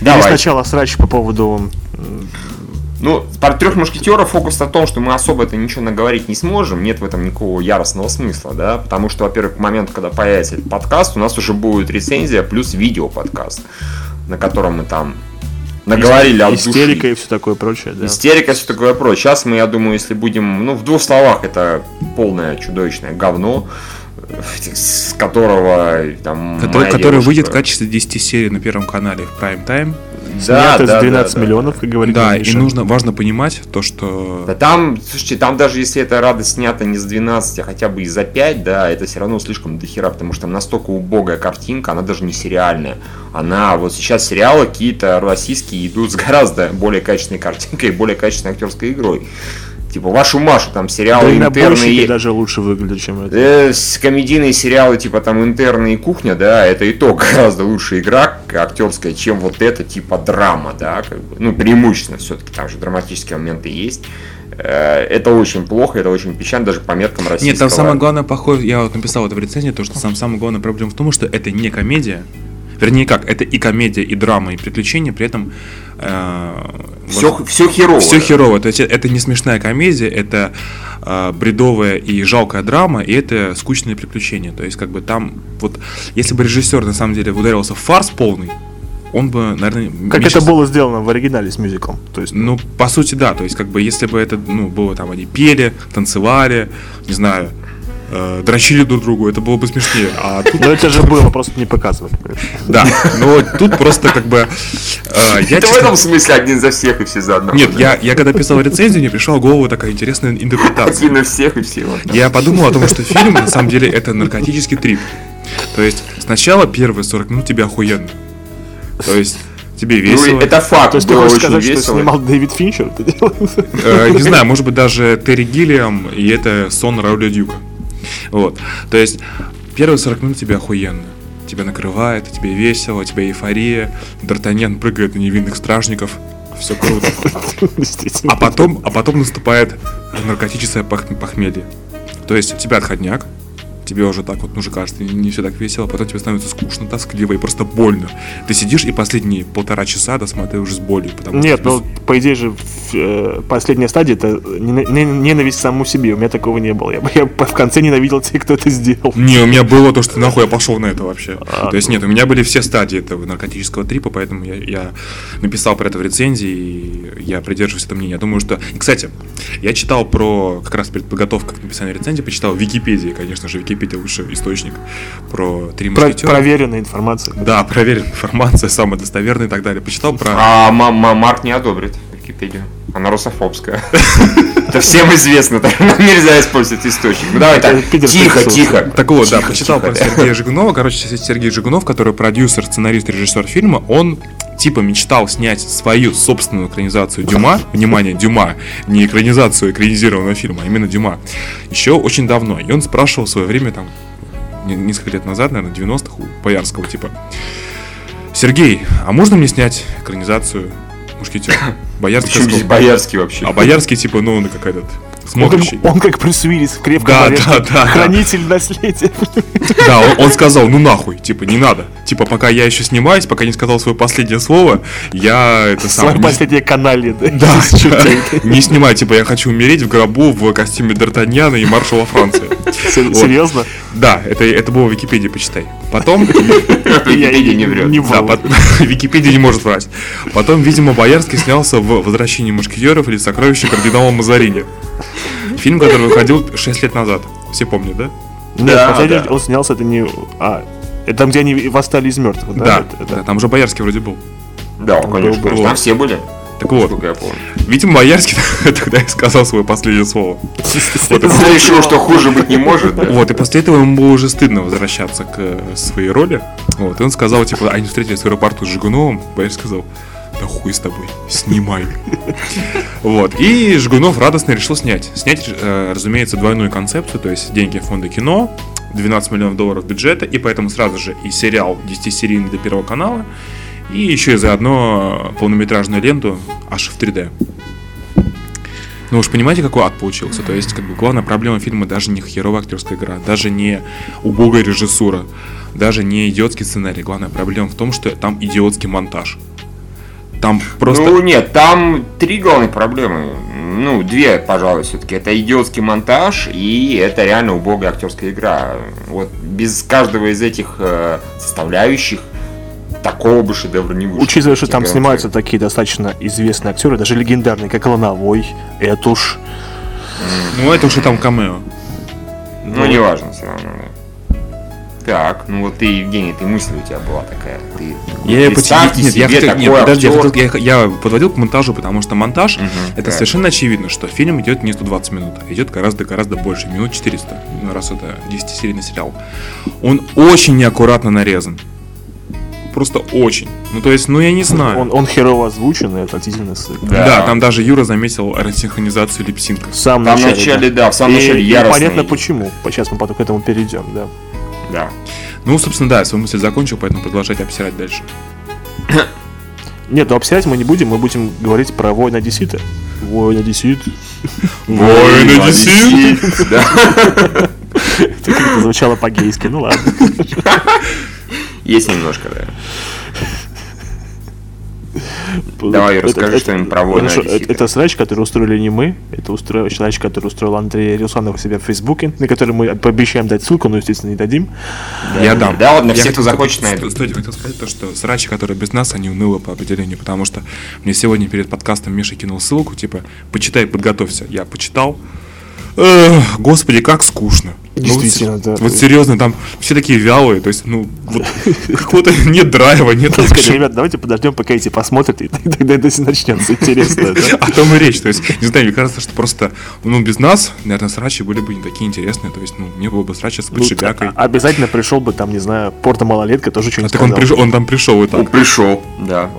Или Давай. сначала срач по поводу... Ну, про трех мушкетеров фокус на том, что мы особо это ничего наговорить не сможем, нет в этом никакого яростного смысла, да, потому что, во-первых, к моменту, когда появится этот подкаст, у нас уже будет рецензия плюс видео подкаст, на котором мы там наговорили от души. Истерика и все такое прочее, да. Истерика, все такое прочее. Сейчас мы, я думаю, если будем, ну, в двух словах, это полное чудовищное говно, с которого там Который, который выйдет в качестве 10 серий на Первом канале в Prime Time. Да, Снято да, с 12 да, да. миллионов, как говорит Да, Миша. и нужно, важно понимать то, что... Да там, слушайте, там даже если эта радость снята не с 12, а хотя бы и за 5, да, это все равно слишком дохера, потому что там настолько убогая картинка, она даже не сериальная. Она, вот сейчас сериалы какие-то российские идут с гораздо более качественной картинкой и более качественной актерской игрой. Типа, вашу Машу, там сериалы интерны Дальнобойщики и... даже лучше выглядят, чем это. Э, с- комедийные сериалы типа там интерны и кухня, да, это и то *laughs* гораздо лучше игра актерская, чем вот это типа драма, да, как бы. Ну, преимущественно все-таки там же драматические моменты есть. Э, Это очень плохо, это очень печально, даже по меркам российского. Нет, там самое главное, похоже, я вот написал это в рецензии, то, что сам, самая главная проблема в том, что это не комедия. Вернее, как, это и комедия, и драма, и приключения, при этом... Все, все херово. Все херово. То есть это не смешная комедия, это э, бредовая и жалкая драма, и это скучные приключения. То есть, как бы там, вот, если бы режиссер на самом деле ударился в фарс полный, он бы, наверное, Как это было сделано в оригинале с мюзиклом. То есть, ну, по сути, да. То есть, как бы, если бы это, ну, было там, они пели, танцевали, не знаю, э, дрочили друг другу, это было бы смешнее. А тут, Но это же было, просто не показывали. да, но тут просто, как бы, э, я Это в честно- этом смысле один за всех и все за одного. Нет, я, я когда писал рецензию, мне пришла в голову такая интересная интерпретация. Один на всех и все. вот. Я подумал о том, что фильм, на самом деле, это наркотический трип. То есть, сначала первые 40 минут тебе охуенно. То есть, тебе Ну, весело. это факт, То есть ты хочешь очень сказать, что весело. снимал Дэвид Финчер? Э, не знаю, может быть, даже Терри Гиллиам, и это сон Рауля Дюка. Вот. То есть, первые 40 минут тебе охуенно. Тебя накрывает, тебе весело, тебе эйфория. Д'Артаньян прыгает на невинных стражников. Все круто. А потом, а потом наступает наркотическое пох- похмелье. То есть у тебя отходняк, тебе уже так вот, ну уже кажется, не, все так весело, потом тебе становится скучно, тоскливо и просто больно. Ты сидишь и последние полтора часа досматриваешь с болью. Потому Нет, что ну, по идее же, э, последняя стадия это нена- нен- ненависть к самому себе. У меня такого не было. Я, я в конце ненавидел тех, кто это сделал. Не, у меня было то, что нахуй я пошел на это вообще. А, то есть нет, у меня были все стадии этого наркотического трипа, поэтому я, я написал про это в рецензии, и я придерживаюсь этого мнения. Я думаю, что... И, кстати, я читал про, как раз перед подготовкой к написанию рецензии, почитал в Википедии, конечно же, Википедия лучший источник про три Про- мушкетера. проверенная информация. Да, проверенная информация, самая достоверная и так далее. Почитал про... А ма- ма- Марк не одобрит Википедию. Она русофобская. *laughs* Это всем известно, так нам нельзя использовать источник. Ну давай так, тихо, тихо. Так вот, да, почитал про Сергея *laughs* Жигунова. Короче, Сергей Жигунов, который продюсер, сценарист, режиссер фильма, он типа мечтал снять свою собственную экранизацию Дюма. Внимание, Дюма. Не экранизацию экранизированного фильма, а именно Дюма. Еще очень давно. И он спрашивал в свое время, там, не- несколько лет назад, наверное, 90-х, у Боярского, типа, Сергей, а можно мне снять экранизацию Мушкетер? *laughs* Боярский Почему здесь сказал, Боярский вообще? а Боярский, типа, ну, он как этот, смотрящий. как, он как Брюс Уиллис, крепко Да, да, да, да. хранитель наследия. Да, он, он сказал, ну нахуй, типа, не надо. Типа, пока я еще снимаюсь, пока не сказал свое последнее слово, я это самое... Свое не- последнее канале, да? Да, *laughs* не снимай, типа, я хочу умереть в гробу в костюме Д'Артаньяна и маршала Франции. *laughs* Серьезно? Да, это, это было в Википедии, почитай. Потом... *laughs* Википедия не врет. Да, Википедия не может врать. Потом, видимо, Боярский снялся в «Возвращении мушкетеров» или «Сокровища кардинала Мазарини». Фильм, который выходил 6 лет назад. Все помнят, да? Нет, Да, последний да. он снялся, это не... А, это там, где они восстали из мертвых, да? Да, Это- это- да, там уже Боярский вроде был. Да, конечно, был, конечно. Там все были. Так вот, я помню. видимо, Боярский *laughs* тогда и сказал свое последнее слово. Это Ты решил, что хуже быть не может, да? Вот, и после этого ему было уже стыдно возвращаться к э, своей роли. Вот, и он сказал, типа, они встретились в аэропорту с Жигуновым, Боярский сказал, да хуй с тобой, снимай. Вот, и Жигунов радостно решил снять. Снять, э, разумеется, двойную концепцию, то есть деньги фонда кино, 12 миллионов долларов бюджета, и поэтому сразу же и сериал 10-серийный для Первого канала, и еще и заодно полнометражную ленту аж в 3D. Ну уж понимаете, какой ад получился? То есть, как бы, главная проблема фильма даже не херовая актерская игра, даже не убогая режиссура, даже не идиотский сценарий. Главная проблема в том, что там идиотский монтаж. Там просто... Ну нет, там три главные проблемы. Ну, две, пожалуй, все-таки. Это идиотский монтаж и это реально убогая актерская игра. Вот без каждого из этих э, составляющих такого бы шедевра не вышло. Учитывая, что там снимаются такие достаточно известные актеры, даже легендарные, как Лановой, Этуш. Ну, это уже там камео. Ну, неважно, все равно. Так, ну вот ты, Евгений, ты мысль у тебя была такая. Ты Я ее представьте нет, я себе хотел- такой нет, подожди, я, хотел- я- я подводил к монтажу, потому что монтаж Мгм, это так. совершенно очевидно, что фильм идет не 120 минут, а идет гораздо-гораздо больше, минут 400, ну, раз это 10-серийный сериал. Он очень неаккуратно нарезан. Просто очень. Ну, то есть, ну, я не знаю. Он, он херово озвучен и отвратительно сыт. Да. Да. там даже Юра заметил рассинхронизацию липсинка. В самом Там начале, начале, да. да, в самом И- начале и яростно. понятно почему. Сейчас мы потом к этому перейдем, да. Да. Ну, собственно, да, я свою мысль закончил, поэтому продолжать обсирать дальше. *coughs* Нет, ну обсирать мы не будем, мы будем говорить про воина Одессита. Воин Одессит. Воин Одессит. Да. Это как-то звучало по-гейски, ну ладно. *laughs* Есть немножко, да. Давай, Это- расскажи это- что-нибудь про Хорошо, Одессита. это, это срач, который устроили не мы, это устроил срач, который устроил Андрей Русанов у себя в Фейсбуке, на который мы пообещаем дать ссылку, но, естественно, не дадим. Я дам. Да, ладно, Я все, кто захочет, найдут. Стойте, хотел сказать то, что срачи, которые без нас, они унылы по определению, потому что мне сегодня перед подкастом Миша кинул ссылку, типа, почитай, подготовься. Я почитал. Эх, господи, как скучно. Ну, вот Действительно, се- да. Вот серьезно, там все такие вялые, то есть, ну, вот, *laughs* какого-то нет драйва, нет сказать, экшена. ребят, давайте подождем, пока эти посмотрят, и *laughs* тогда это начнется интересно. да. *laughs* О том и речь. То есть, не знаю, мне кажется, что просто, ну, без нас, наверное, срачи были бы не такие интересные. То есть, ну, не было бы срача с Ну, подшибякой. а- Обязательно пришел бы там, не знаю, Порто Малолетка, тоже А что-нибудь так он, пришел, он там пришел и Он так, пришел, да.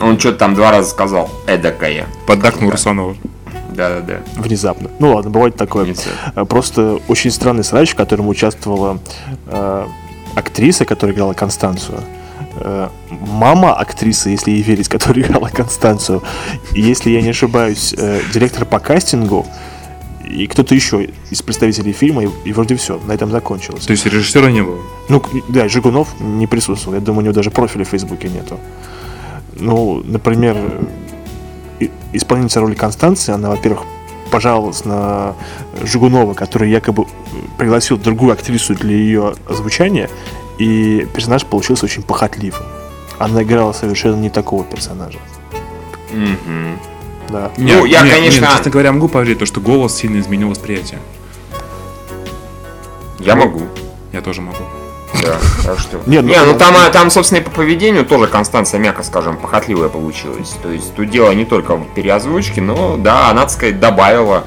Он что-то там два раза сказал. Эдакая. поддакнул Русанова. Да, да, да. Внезапно. Ну ладно, бывает такое. Внезапно. Просто очень странный срач, в котором участвовала э, актриса, которая играла Констанцию. Э, мама актрисы, если ей верить, которая играла Констанцию. И если я не ошибаюсь, э, директор по кастингу и кто-то еще из представителей фильма, и, и вроде все, на этом закончилось. То есть режиссера не было? Ну, да, Жигунов не присутствовал. Я думаю, у него даже профиля в Фейсбуке нету. Ну, например, исполнительница роли Констанции, она, во-первых, пожаловалась на Жигунова, который якобы пригласил другую актрису для ее озвучания, и персонаж получился очень похотливым. Она играла совершенно не такого персонажа. Мгм. Да. Ну, я, конечно- честно говоря, могу поверить, то, что голос сильно изменил восприятие. Я могу. Я тоже могу. Да, так что. Не, Не, ну- ну, там, а, там, собственно, и по поведению тоже Констанция, мягко скажем, похотливая получилась. То есть тут дело не только в переозвучке, но да, она, так сказать, добавила.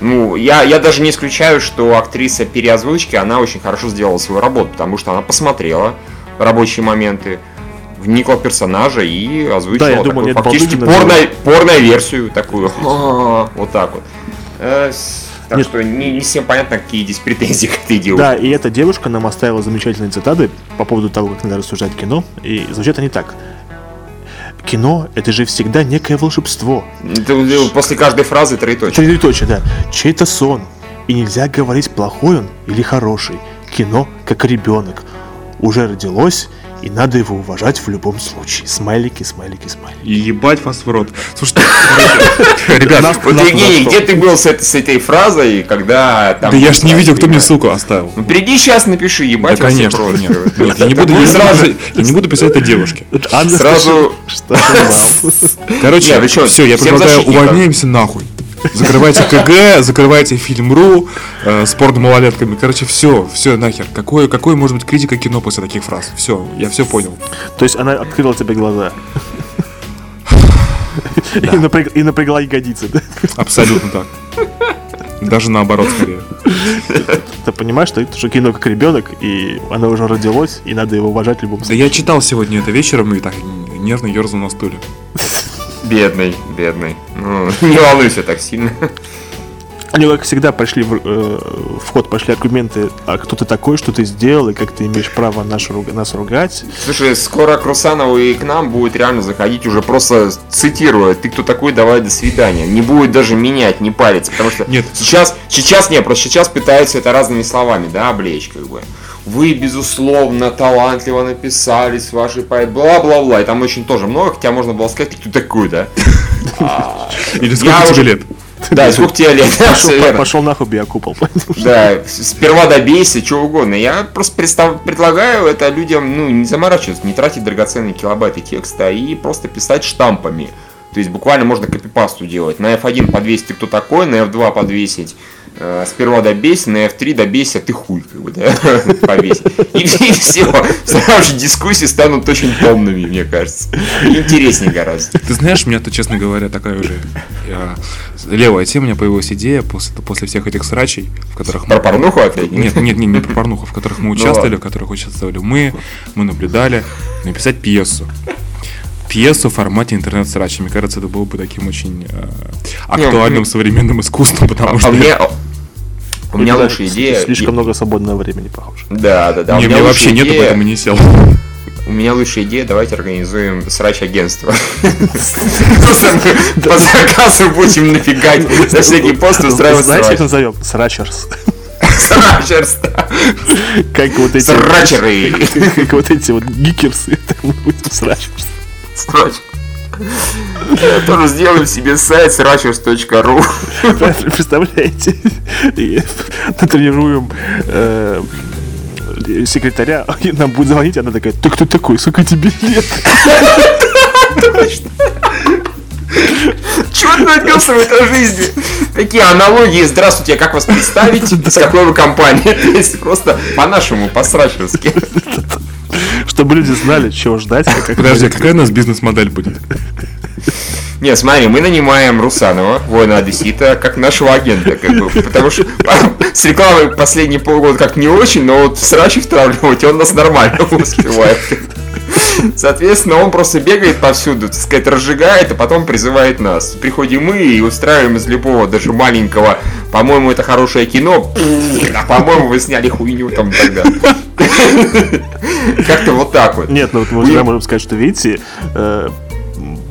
Ну, я, я даже не исключаю, что актриса переозвучки, она очень хорошо сделала свою работу, потому что она посмотрела рабочие моменты, вникла в персонажа и озвучила Да, я такую нет, фактически порно, порно-версию такую. *laughs* Вот так вот. Так Нет. что не, не всем понятно, какие здесь претензии к этой девушке. Да, и эта девушка нам оставила замечательные цитаты по поводу того, как надо рассуждать кино. И звучат они так. Кино — это же всегда некое волшебство. Это, После каждой фразы троеточие. Троеточие, да. Чей-то сон. И нельзя говорить, плохой он или хороший. Кино, как ребенок. Уже родилось, и надо его уважать в любом случае. Смайлики, смайлики, смайлики. Ебать вас в рот. Слушайте, короче, ребят, Евгений, где ты был с, этой- фразой, когда там... да я ж не видел, кто мне ссылку. оставил. Ну, приди сейчас напиши, ебать вас конечно, прочь. нет. Я не буду, я не сразу- буду- я не буду писать это девушке. Сразу- Короче, *laughs* все, я предлагаю, увольняемся нахуй. Закрывайте КГ, закрывайте фильм.ру, э, спорт малолетками. Короче, все, все нахер. Какое, какое может быть критика кино после таких фраз? Все, я все понял. То есть она открыла тебе глаза. И напряг- И напрягла ягодицы, да? Абсолютно так. Даже наоборот, скорее. Ты понимаешь, что это же кино как ребенок, и оно уже родилось, и надо его уважать в любом Да случае. я читал сегодня это вечером и так нервно ерзал на стуле. Бедный, бедный. Ну, *laughs* не волнуйся так сильно. Они, как всегда, пошли в, э, в ход пошли аргументы, а кто ты такой, что ты сделал, и как ты имеешь право наш, нас ругать. Слушай, скоро к Русанову и к нам будет реально заходить уже просто цитируя, ты кто такой, давай до свидания. Не будет даже менять, не париться, потому что Нет. сейчас, сейчас не, просто сейчас пытаются это разными словами, да, облечь, как бы. Вы, безусловно, талантливо написали с вашей поэт, бла-бла-бла. И там очень тоже много, хотя можно было сказать, ты кто такой, да? *laughs* А, Или сколько тебе лет? Да, сколько тебе лет? Да, Пошел, нахуй биокупол. *laughs* Да, сперва добейся, чего угодно. Я просто предлагаю это людям, ну, не заморачиваться, не тратить драгоценные килобайты текста и просто писать штампами. То есть буквально можно копипасту делать. На F1 подвесить кто такой, на F2 подвесить сперва добейся, на F3 добейся, ты хуй, как бы, да, *laughs* повесить. И, и все. Сразу же дискуссии станут очень томными, мне кажется. Интереснее гораздо. Ты знаешь, у меня-то, честно говоря, такая уже я- левая тема, у меня появилась идея после, после всех этих срачей, в которых Про порнуху опять? Нет, нет, нет, не про порнуху, в которых мы Ну участвовали, в которых участвовали мы, мы наблюдали, написать пьесу. Пьесу в формате интернет-срача. Мне кажется, это было бы таким очень э, актуальным мне- современным искусством, потому А что... мне... У меня лучшая идея. Слишком много свободного времени, похоже. Да, да, да. у Не, меня мне лучшая вообще нету, идея- поэтому не сел. У меня лучшая идея, давайте организуем срач-агентство. *laughs* По заказу будем нафигать на всякий пост устраивать Знаете, как назовем? Срачерс. Срачерство. Как вот эти... Срачеры. Как вот эти вот гикерсы. будем срачерс. Срач. Тоже сделаем себе сайт srachers.ru Представляете? Натренируем э, секретаря, нам будет звонить, она такая, ты кто такой, сколько тебе лет? Чего ты напился в этой жизни? Такие аналогии. Здравствуйте, как вас представить? С какой вы компании? То есть просто по-нашему, по-срачерски. *laughs* Чтобы люди знали, чего ждать. как Подожди, а какая у нас бизнес-модель будет? Не, смотри, мы нанимаем Русанова, воина Одессита, как нашего агента, как бы, потому что *laughs* с рекламой последние полгода как не очень, но вот срачи втравливать он нас нормально *laughs* успевает. Соответственно, он просто бегает повсюду, так сказать, разжигает, а потом призывает нас. Приходим мы и устраиваем из любого, даже маленького, по-моему, это хорошее кино, а по-моему, вы сняли хуйню там тогда. Как-то вот так вот. Нет, ну вот мы уже можем сказать, что видите, э,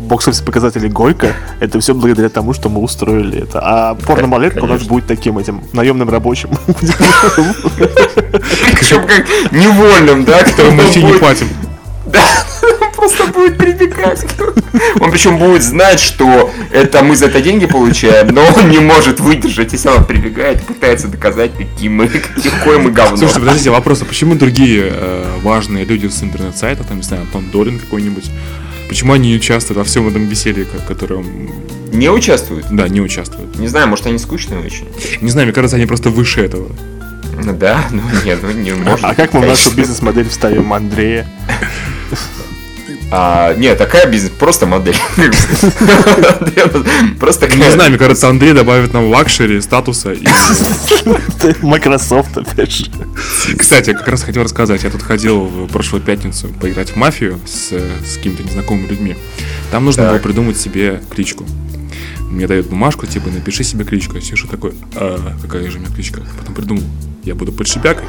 бокс-офис показатели Горько, это все благодаря тому, что мы устроили это. А порно-малетка у нас будет таким этим наемным рабочим. Причем как невольным, да, *laughs* Которым мы вообще не платим. *laughs* Просто будет прибегать. Он причем будет знать, что это мы за это деньги получаем, но он не может выдержать, если он прибегает и пытается доказать, какие мы, какое мы говно. Слушайте, подождите, вопрос, а почему другие э, важные люди с интернет-сайта, там, не знаю, Антон Долин какой-нибудь, почему они не участвуют во всем этом веселье, ко- которым, Не участвуют? да, не участвуют? Не знаю, может они скучные очень. Не знаю, мне кажется, они просто выше этого. Ну да, ну нет, ну не может. А как мы в нашу бизнес-модель вставим Андрея? А, нет, такая бизнес, просто модель. *laughs* Просто Не знаю, мне кажется, Андрей добавит нам luxury, статуса. И... Microsoft, опять же. Кстати, я как раз хотел рассказать. Я тут ходил в прошлую пятницу поиграть в мафию с, с какими-то незнакомыми людьми. Там нужно Так. было придумать себе кличку. Мне дают бумажку, типа, напиши себе кличку. Я сижу такой, а, какая же у меня кличка? Потом придумал, я буду подшибякой.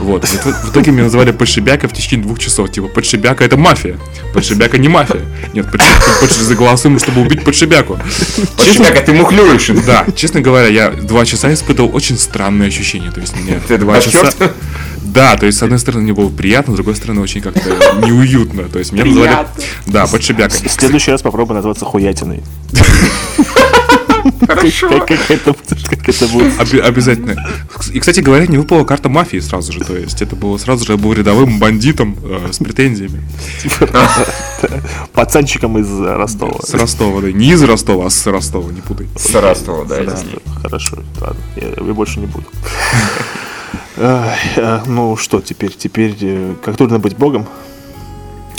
Вот, в, в итоге меня назвали подшибяка в течение двух часов. Типа, подшибяка это мафия. Подшибяка не мафия. Нет, подшибяка, подшибяка заголосуем, чтобы убить подшибяку. Честно, как а ты мухлюешь. Да, честно говоря, я два часа испытывал очень странные ощущения. То есть мне Ты два часа... Да, то есть, с одной стороны, мне было приятно, с другой стороны, очень как-то неуютно. То есть, меня называли... Приятно. Да, подшибякой. В следующий раз попробуй назваться хуятиной. *laughs* Хорошо. Как, как это, как это будет? Обязательно. И, кстати говоря, не выпала карта мафии сразу же. То есть, это было сразу же, я был рядовым бандитом э, с претензиями. Пацанчиком из Ростова. С Ростова, да. Не из Ростова, а с Ростова, не путай. Да, это Да, с. Хорошо, ладно, я, я больше не буду. А, Ну что теперь? Теперь э, как трудно быть богом?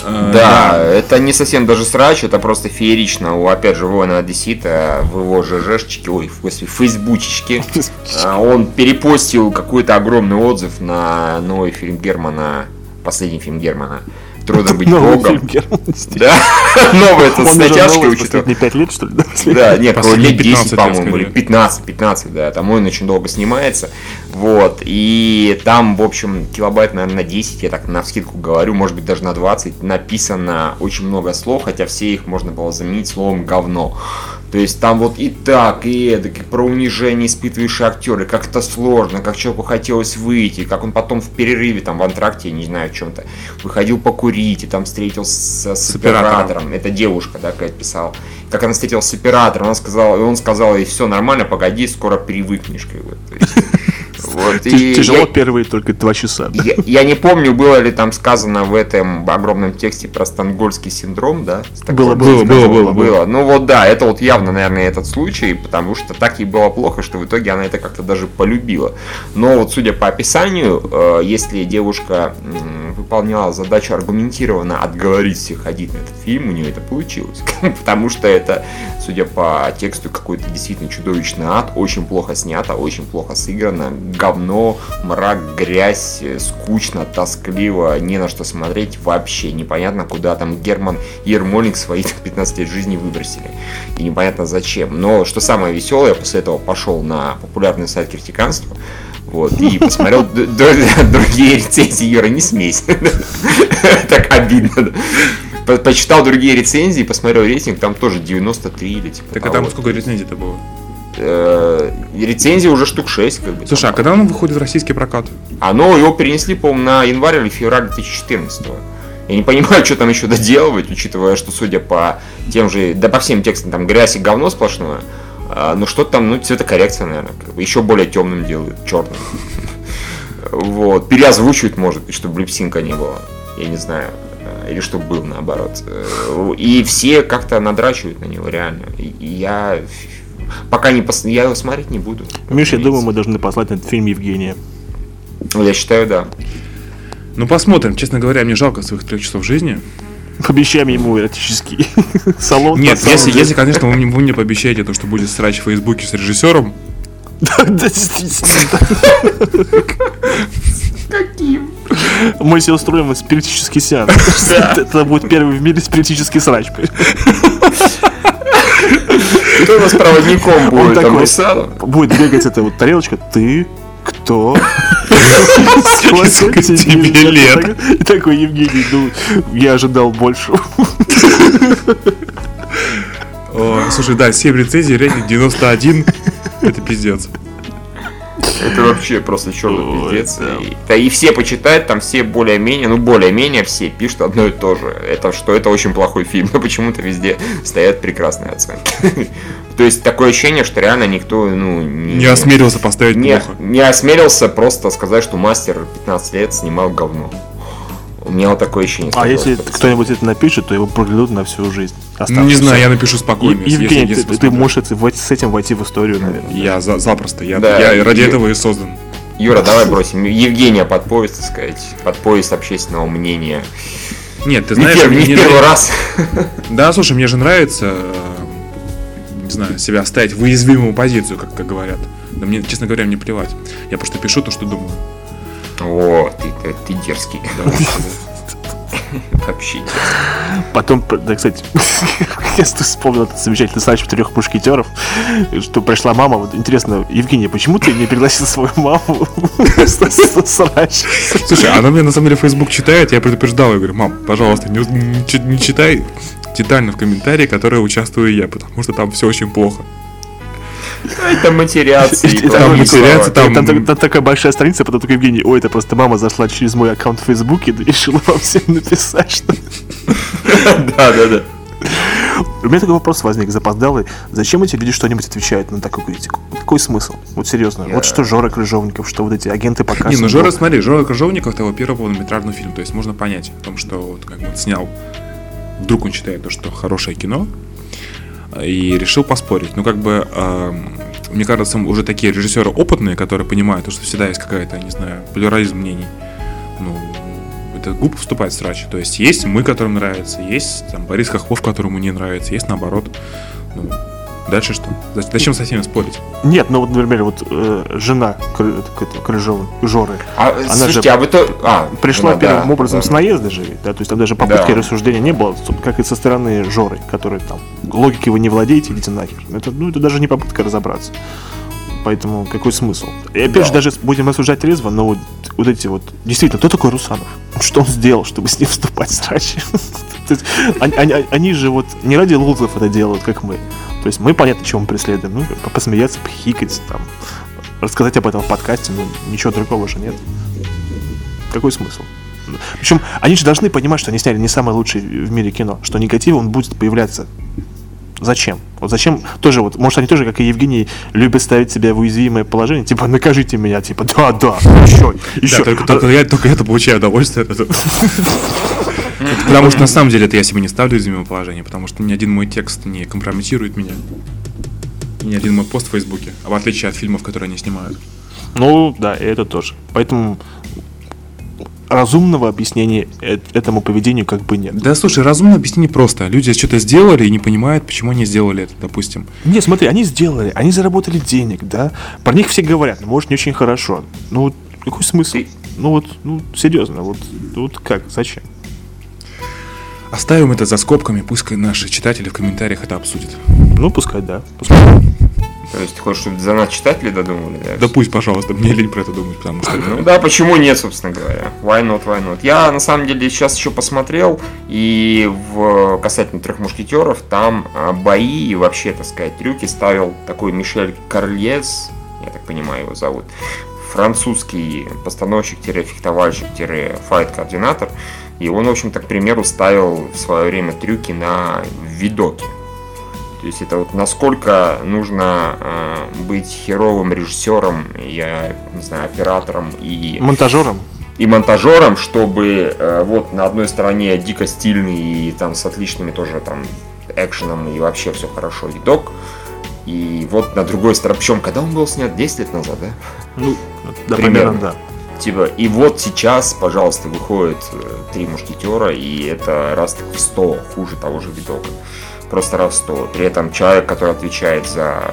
Да, это не совсем даже срач, это просто феерично. У, опять же, воина Одессита в его ЖЖшечке, ой, в смысле, фейсбучечке, *laughs* а, он перепостил какой-то огромный отзыв на новый фильм Германа, последний фильм Германа. Трудно быть Новый богом. фильм Германа Стиль. Да, *laughs* новый это Он с уже натяжкой, новый учитывая. последние пять лет, что ли? да? Да, нет, лет 15 10, лет, по-моему, или скорее. 15, 15, да, там он очень долго снимается, вот, и там, в общем, килобайт, наверное, на 10, я так на вскидку говорю, может быть, даже на 20, написано очень много слов, хотя все их можно было заменить словом говно. То есть там вот и так, и это, и про унижение испытывающие актеры, как это сложно, как человеку хотелось выйти, как он потом в перерыве, там, в антракте, я не знаю, в чем-то, выходил покурить, и там встретился с, С оператором. оператором. Это девушка, да, какая писала. Как она встретилась с оператором, она сказала, и он сказал ей, все нормально, погоди, скоро привыкнешь, как бы. Вот, и Тяжело я- первые только два часа. да? я, я не помню, было ли там сказано в этом огромном тексте про стокгольмский синдром, да? Было, было, было, было, было. Ну вот да, это вот явно, наверное, этот случай, потому что так ей было плохо, что в итоге она это как-то даже полюбила. Но вот судя по описанию, э, если девушка выполняла задачу аргументированно отговорить всех ходить на этот фильм, у нее это получилось. *laughs* Потому что это, судя по тексту, какой-то действительно чудовищный ад, очень плохо снято, очень плохо сыграно, говно, мрак, грязь, скучно, тоскливо, не на что смотреть вообще. Непонятно, куда там Герман и Ермолик свои 15 лет жизни выбросили. И непонятно зачем. Но что самое веселое, я после этого пошел на популярный сайт критиканства, вот, и посмотрел другие рецензии, Юра, не смейся. *laughs* Так обидно. По- Почитал другие рецензии, посмотрел рейтинг, там тоже 93 или типа Так а там сколько рецензий-то было? Э, Рецензий уже штук 6, как бы. Слушай, а когда он выходит в российский прокат? Оно его перенесли, по-моему, на январь или февраль 2014 Я не понимаю, что там еще доделывать, учитывая, что, судя по тем же, да по всем текстам, там грязь и говно сплошное. А, Ну что там, ну цветокоррекция, наверное, как бы еще более темным делают, черным. Вот, переозвучивают, может быть, чтобы липсинка не было. Я не знаю. э, Или чтобы был наоборот. Э, И все как-то надрачивают на него, реально. И я пока не пос... я его смотреть не буду. Миш, я думаю, мы должны послать на этот фильм Евгения. Я считаю, да. Ну, посмотрим. Честно говоря, мне жалко своих трех часов жизни. *laughs* Обещаем ему эротический *laughs* салон. Нет, если, если, конечно, вы мне, вы мне пообещаете то, что будет срач в Фейсбуке с режиссером, *laughs* Да, действительно. Мы себе устроим спиритический сеанс. Это будет первый в мире спиритический срач. Кто у нас проводником будет? такой, будет бегать эта вот тарелочка. Ты кто? *laughs* Сколько тебе лет? Такой, Евгений, ну, я ожидал больше. *laughs* Слушай, да, 7 рецензий, рейтинг 91. Это пиздец. Это вообще просто черный пиздец. И, да, и все почитают, там все более-менее, ну более-менее все пишут одно и то же. Это что это очень плохой фильм, но *laughs* почему-то везде стоят прекрасные оценки. То есть такое ощущение, что реально никто, ну... Не, не осмелился поставить не, плохо. Не осмелился просто сказать, что мастер 15 лет снимал говно. У меня вот такое ощущение. А если кто-нибудь это напишет, то его проглядут на всю жизнь. Ну, не знаю, я напишу спокойно. И, Евгений, если, если ты, ты можешь с этим войти в историю, наверное. Я за, запросто. Я, да, я ради Ю... этого и создан. Юра, давай бросим Евгения под поезд, так сказать, под поезд общественного мнения. Нет, ты знаешь, не, первый, не первый раз. Да, слушай, мне же нравится, э, знаю, себя ставить в уязвимую позицию, как, как говорят. Да мне, честно говоря, мне плевать. Я просто пишу то, что думаю. О, ты, ты, ты дерзкий. *laughs* Вообще Потом, да, кстати, *laughs* я вспомнил этот замечательный срач трех мушкетеров, что пришла мама. Вот интересно, Евгения, почему ты не пригласил свою маму *laughs* срач? Слушай, она мне на самом деле Facebook читает, я предупреждал, я говорю, мам, пожалуйста, не, не, не читай детально в комментарии, которые участвую я, потому что там все очень плохо. Это матерятся. Там матерятся, там... такая большая страница, потом такой Евгений, ой, это просто мама зашла через мой аккаунт в Фейсбуке и решила вам всем написать, что... Да, да, да. У меня такой вопрос возник запоздалый. Зачем эти люди что-нибудь отвечают на такую критику? Какой смысл? Вот серьезно. Вот что Жора Крыжовников, что вот эти агенты по Не, ну Жора, смотри, Жора Крыжовников это его первый полнометражный фильм. То есть можно понять о том, что вот как он снял. Вдруг он считает то, что хорошее кино, и решил поспорить. Ну, как бы, э, мне кажется, уже такие режиссеры опытные, которые понимают, что всегда есть какая-то, не знаю, плюрализм мнений. Ну, это глупо вступать в срач. То есть есть мы, которым нравится, есть там Борис Хохлов, которому не нравится, есть наоборот. Ну, Дальше что? Зачем со всеми спорить? Нет, ну вот, например, вот э, жена Крыжова, Жоры. А, она слушайте, же а вы то... а, пришла жена, первым да, образом да. с наезда же, да, то есть там даже попытки да. рассуждения не было, как и со стороны Жоры, который там логики вы не владеете, идите нахер. Это, ну, это даже не попытка разобраться. Поэтому какой смысл? И опять да. же, даже будем рассуждать трезво, но вот, вот эти вот... Действительно, кто такой Русанов? Что он сделал, чтобы с ним вступать в срач? *laughs* Они же вот не ради лузов это делают, как мы. То есть мы понятно, чего мы преследуем. Ну, посмеяться, похикать, там, рассказать об этом в подкасте, ну, ничего другого же нет. Какой смысл? Причем они же должны понимать, что они сняли не самое лучшее в мире кино, что негатив он будет появляться. Зачем? Вот зачем тоже вот, может они тоже, как и Евгений, любят ставить себя в уязвимое положение, типа накажите меня, типа да, да, еще, еще. Да, только, только, я, только это получаю удовольствие. Потому что на самом деле это я себе не ставлю уязвимое положение, потому что ни один мой текст не компрометирует меня. И ни один мой пост в Фейсбуке, а в отличие от фильмов, которые они снимают. Ну, да, и это тоже. Поэтому разумного объяснения этому поведению как бы нет. Да слушай, разумное объяснение просто. Люди что-то сделали и не понимают, почему они сделали это, допустим. Не, смотри, они сделали, они заработали денег, да. Про них все говорят, ну, может, не очень хорошо. Ну, какой смысл? Ну вот, ну, серьезно, вот, вот как, зачем? Оставим это за скобками, пусть наши читатели в комментариях это обсудят. Ну, пускай, да. Пускай. То есть ты хочешь, чтобы за нас читатели додумали? Да, да пусть, пожалуйста, мне лень про это думать, потому что... Ну да, почему нет, собственно говоря. Why not, why not? Я, на самом деле, сейчас еще посмотрел, и в касательно трех мушкетеров, там а, бои и вообще, так сказать, трюки ставил такой Мишель Карльес, я так понимаю, его зовут, французский постановщик-фехтовальщик-файт-координатор, и он, в общем-то, к примеру, ставил в свое время трюки на видоке. То есть это вот насколько нужно э, быть херовым режиссером, я не знаю, оператором и... Монтажером. И монтажером, чтобы э, вот на одной стороне дико стильный и там с отличными тоже там экшеном и вообще все хорошо видок. И вот на другой стороне, причем когда он был снят? 10 лет назад, да? Ну, да, примерно, да. Типа, и вот сейчас, пожалуйста, выходит э, три мушкетера, и это раз так в 100 хуже того же видока. Просто 100. При этом человек, который отвечает за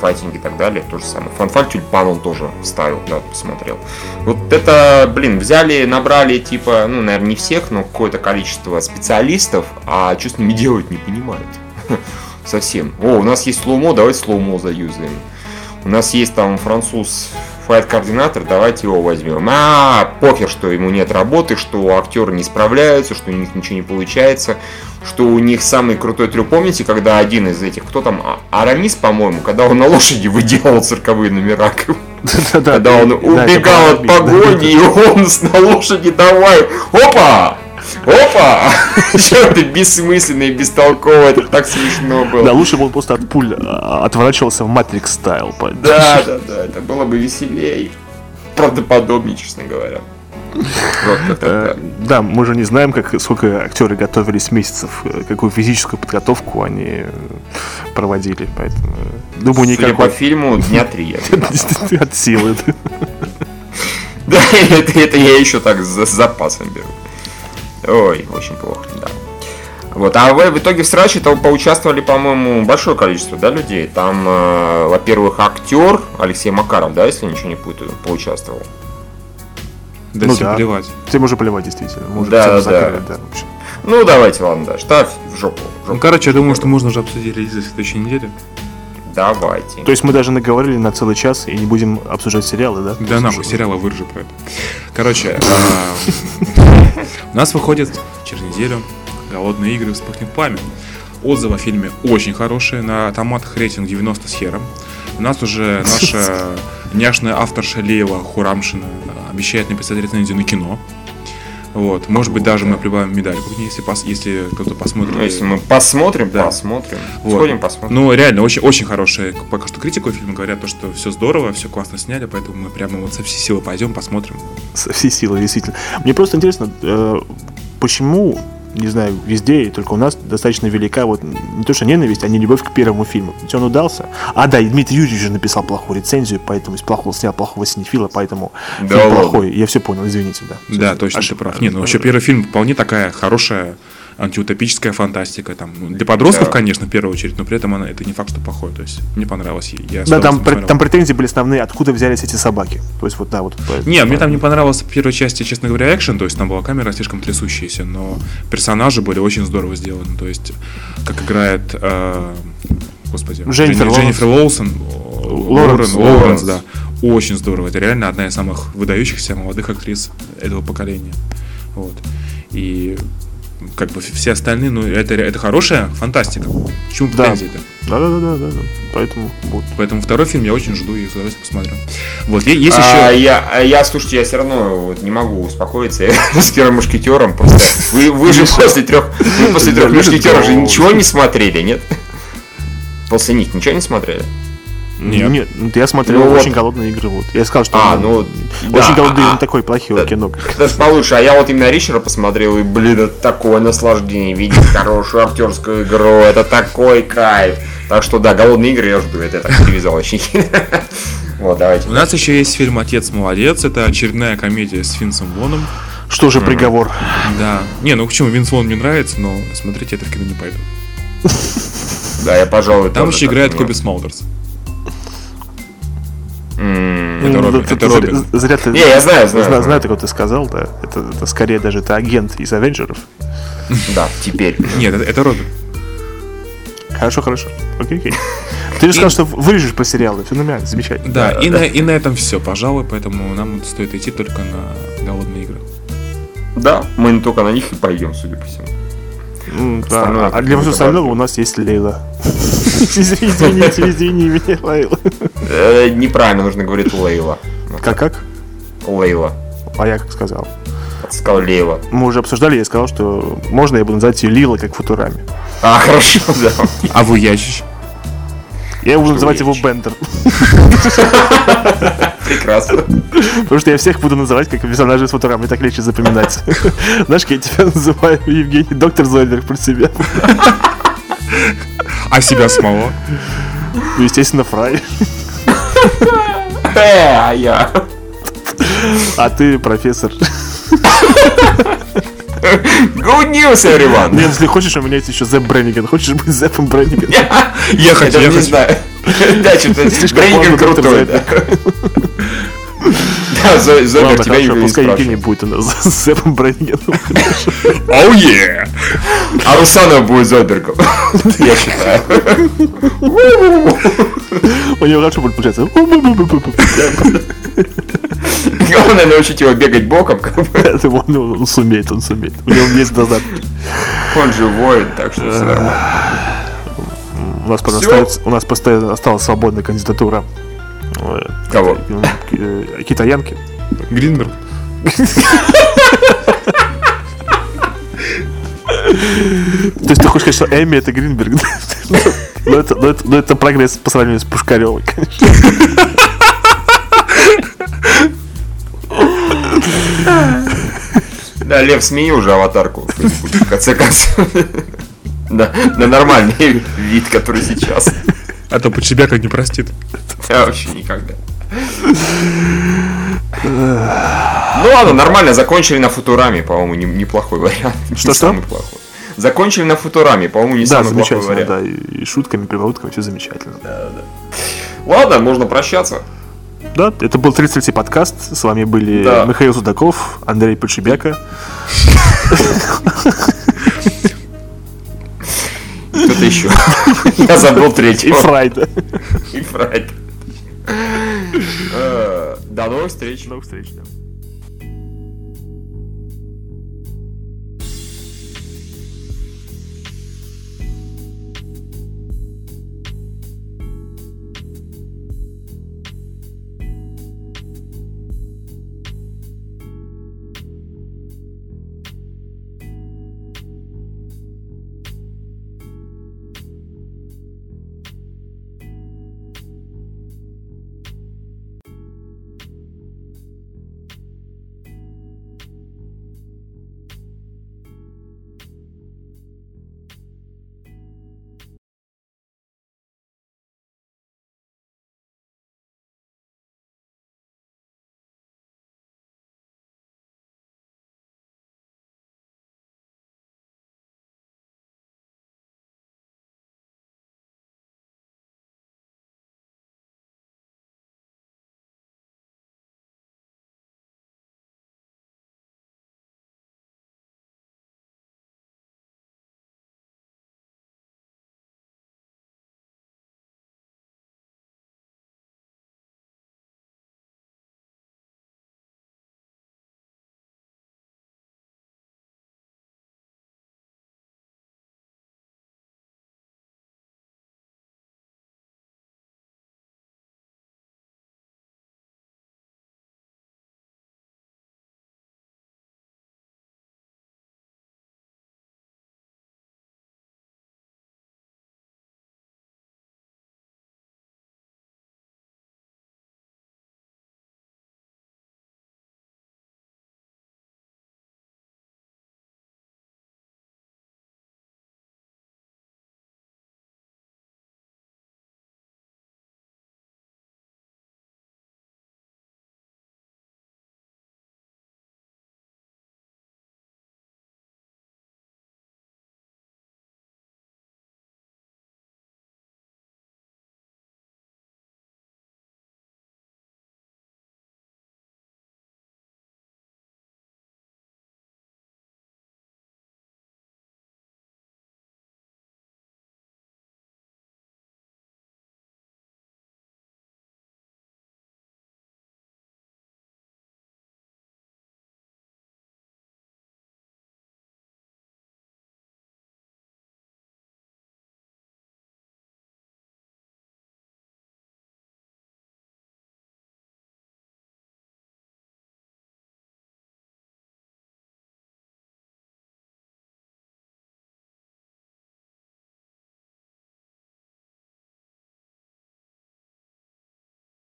fighting и так далее, то же самое. Фанфан-Тюльпан он тоже ставил, да, посмотрел. Вот это, блин, взяли, набрали, типа, ну, наверное, не всех, но какое-то количество специалистов, а что с ними делать не понимают. *laughs* Совсем. О, у нас есть slow-mo, давайте slow-mo заюзаем. У нас есть там француз fight -координатор, давайте его возьмем. А, похер, что ему нет работы, что актеры не справляются, что у них ничего не получается, что у них самый крутой трюк. Помните, когда один из этих, кто там, а, Арамис, по-моему, когда он на лошади выделал цирковые номера, когда он убегал от погони, и он на лошади давай, опа, Опа! *laughs* Что это бессмысленно и бестолково, это так смешно было. Да, лучше бы он просто от пуль а, отворачивался в Матрикс стайл. Да, да, да, это было бы веселее. Правдоподобнее, честно говоря. Э, да, мы же не знаем, как, сколько актеры готовились месяцев, э, какую физическую подготовку они проводили, поэтому э, думаю, никакой... По фильму, дня три. *laughs* От силы. Да, *laughs* это я еще так с запасом беру. Ой, очень плохо, да. Вот, а в, в итоге в сраче то поучаствовали, по-моему, большое количество, да, людей. Там, э, во-первых, актер Алексей Макаров, да, если ничего не путаю, поучаствовал. Да, ну, всем да. плевать. Всем уже плевать, действительно. Мы да, да, закрыли, да. да ну, давайте, ладно, да, штаб в жопу. В жопу. Ну, короче, я думаю, что можно уже обсудить релизы следующей недели. Давайте. То есть мы даже наговорили на целый час и не будем обсуждать сериалы, да? Да нахуй, сериалы вырежи про это. Короче, а, *laughs* у нас выходит через неделю «Голодные игры. Вспыхнет пламя». Отзывы о фильме очень хорошие, на томатах рейтинг 90 с хером. У нас уже наша *laughs* няшная авторша Леева Хурамшина обещает написать рецензию на кино. Вот. Может быть, даже мы прибавим медаль если, пос, если кто-то посмотрит. Ну, если мы посмотрим, да. посмотрим. Вот. Сходим, посмотрим. Ну, реально, очень, очень хорошая пока что критику фильма. Говорят, то, что все здорово, все классно сняли, поэтому мы прямо вот со всей силы пойдем, посмотрим. Со всей силы, действительно. Мне просто интересно, э, почему не знаю, везде, и только у нас достаточно велика вот не то что ненависть, а не любовь к первому фильму. Ведь он удался. А, да, и Дмитрий Юрьевич же написал плохую рецензию, поэтому плохого снял плохого синефила, поэтому да, фильм плохой. Я все понял, извините, да. Да, точно, Ошиб... ты прав. Нет, ну вообще первый фильм вполне такая хорошая антиутопическая фантастика. Там, ну, для подростков, да. конечно, в первую очередь, но при этом она, это не факт, что плохое. То есть мне понравилось. Я да, там, там претензии были основные, откуда взялись эти собаки. То есть вот, да, вот. Не, мне там не понравился в первой части, честно говоря, экшен, то есть там была камера слишком трясущаяся, но персонажи были очень здорово сделаны. То есть, как играет э, господи, Дженнифер, Дженнифер Лоусон, Лоренс, Лоренс, Лоренс, да, очень здорово. Это реально одна из самых выдающихся молодых актрис этого поколения. Вот. И как бы все остальные, ну, это, это хорошая фантастика. Почему претензии-то? Да, да, да, да, да, да. Поэтому вот. Поэтому второй фильм я очень жду и с удовольствием посмотрю. Вот, есть а, еще. Я, а я, слушайте, я все равно вот не могу успокоиться я *laughs* с первым мушкетером. Просто вы, вы же после трех, вы после трех мушкетеров же ничего не смотрели, нет? После них ничего не смотрели? Нет. Нет, ну, я смотрел ну, очень вот. голодные игры. Вот. Я сказал, что а, ну, очень да, голодные а, не такой плохие да, кино. Это получше. А я вот именно Ричера посмотрел, и, блин, это такое наслаждение видеть хорошую актерскую игру. Это такой кайф. Так что да, голодные игры я жду. Это я так привязал очень. *laughs* Вот, давайте. У нас еще есть фильм Отец молодец. Это очередная комедия с Финсом Воном. Что же приговор? Да. Не, ну почему Винс Вон мне нравится, но смотреть это в кино не пойду. Да, я, пожалуй, Там еще играет Коби Смолдерс. Это Робин. Это Робин. Зря ты... Не, я знаю, знаю. Знаю, знаю, как ты сказал, да. Это, это скорее даже это агент из Авенджеров. Да, теперь. Нет, это, это Робин. Хорошо, хорошо. Окей, окей. Ты же сказал, что вырежешь по сериалу, все нормально, замечательно. Да, и, На, и на этом все, пожалуй, поэтому нам стоит идти только на голодные игры. Да, мы не только на них и пойдем, судя по всему. Да, а для всего остального у нас есть Лейла. *laughs* Извините, извини меня, Лейла. Э, неправильно нужно говорить Лейла. Как как? Лейла. А я как сказал? Сказал Лейла. Мы уже обсуждали, я сказал, что можно я буду называть ее Лила, как Футурами. А, хорошо, да. А вы Ячич? Я буду называть его Бендер. Прекрасно. Потому что я всех буду называть как персонажей с Футурами, так легче запоминать. Знаешь, я тебя называю Евгений Доктор Зойберг про себя. А себя самого? Ну, естественно, Фрай. Э, а я. А ты профессор. Good news, everyone! Нет, если хочешь, у меня есть еще Зэп Бренниген. Хочешь быть Зэпом Бренниген? Я хочу, я не знаю. Да, что-то доктор крутой. Да. Ладно, тебя Юрий пускай. Евгений будет у нас *laughs* с Зэпом Бреннигеном. Оу е! А Русанов будет Зобергом. Я считаю. У него хорошо будет получаться. Главное научить его бегать боком. как бы. *laughs* Это Он он сумеет, он сумеет. У него есть дозатор. Он же воин, так что все нормально. У нас у нас просто осталась свободная кандидатура. Кого? э, Китаянки. Гринберг. То есть ты хочешь сказать, что Эми это Гринберг? *laughs* Но это, но это, но это прогресс по сравнению с Пушкаревой, конечно. Да, Лев, смени уже аватарку. в конце концов. Да, на нормальный вид, который сейчас. А то под себя как не простит. *laughs* Я вообще никогда. Ну ладно, нормально, закончили на Футураме, по-моему, не- неплохой вариант. Не Что-что? самый плохой. Закончили на Футураме, по-моему, не Да, самый плохой вариант. да. И шутками, прибаутками, все замечательно. Ладно, можно прощаться. Да, это был 33-й подкаст. С вами были Да. Михаил Судаков, Андрей Подшибяка. Кто-то еще. Я забыл и третьего. Фрайда. И Фрайд. Э, До новых встреч. До новых встреч. да.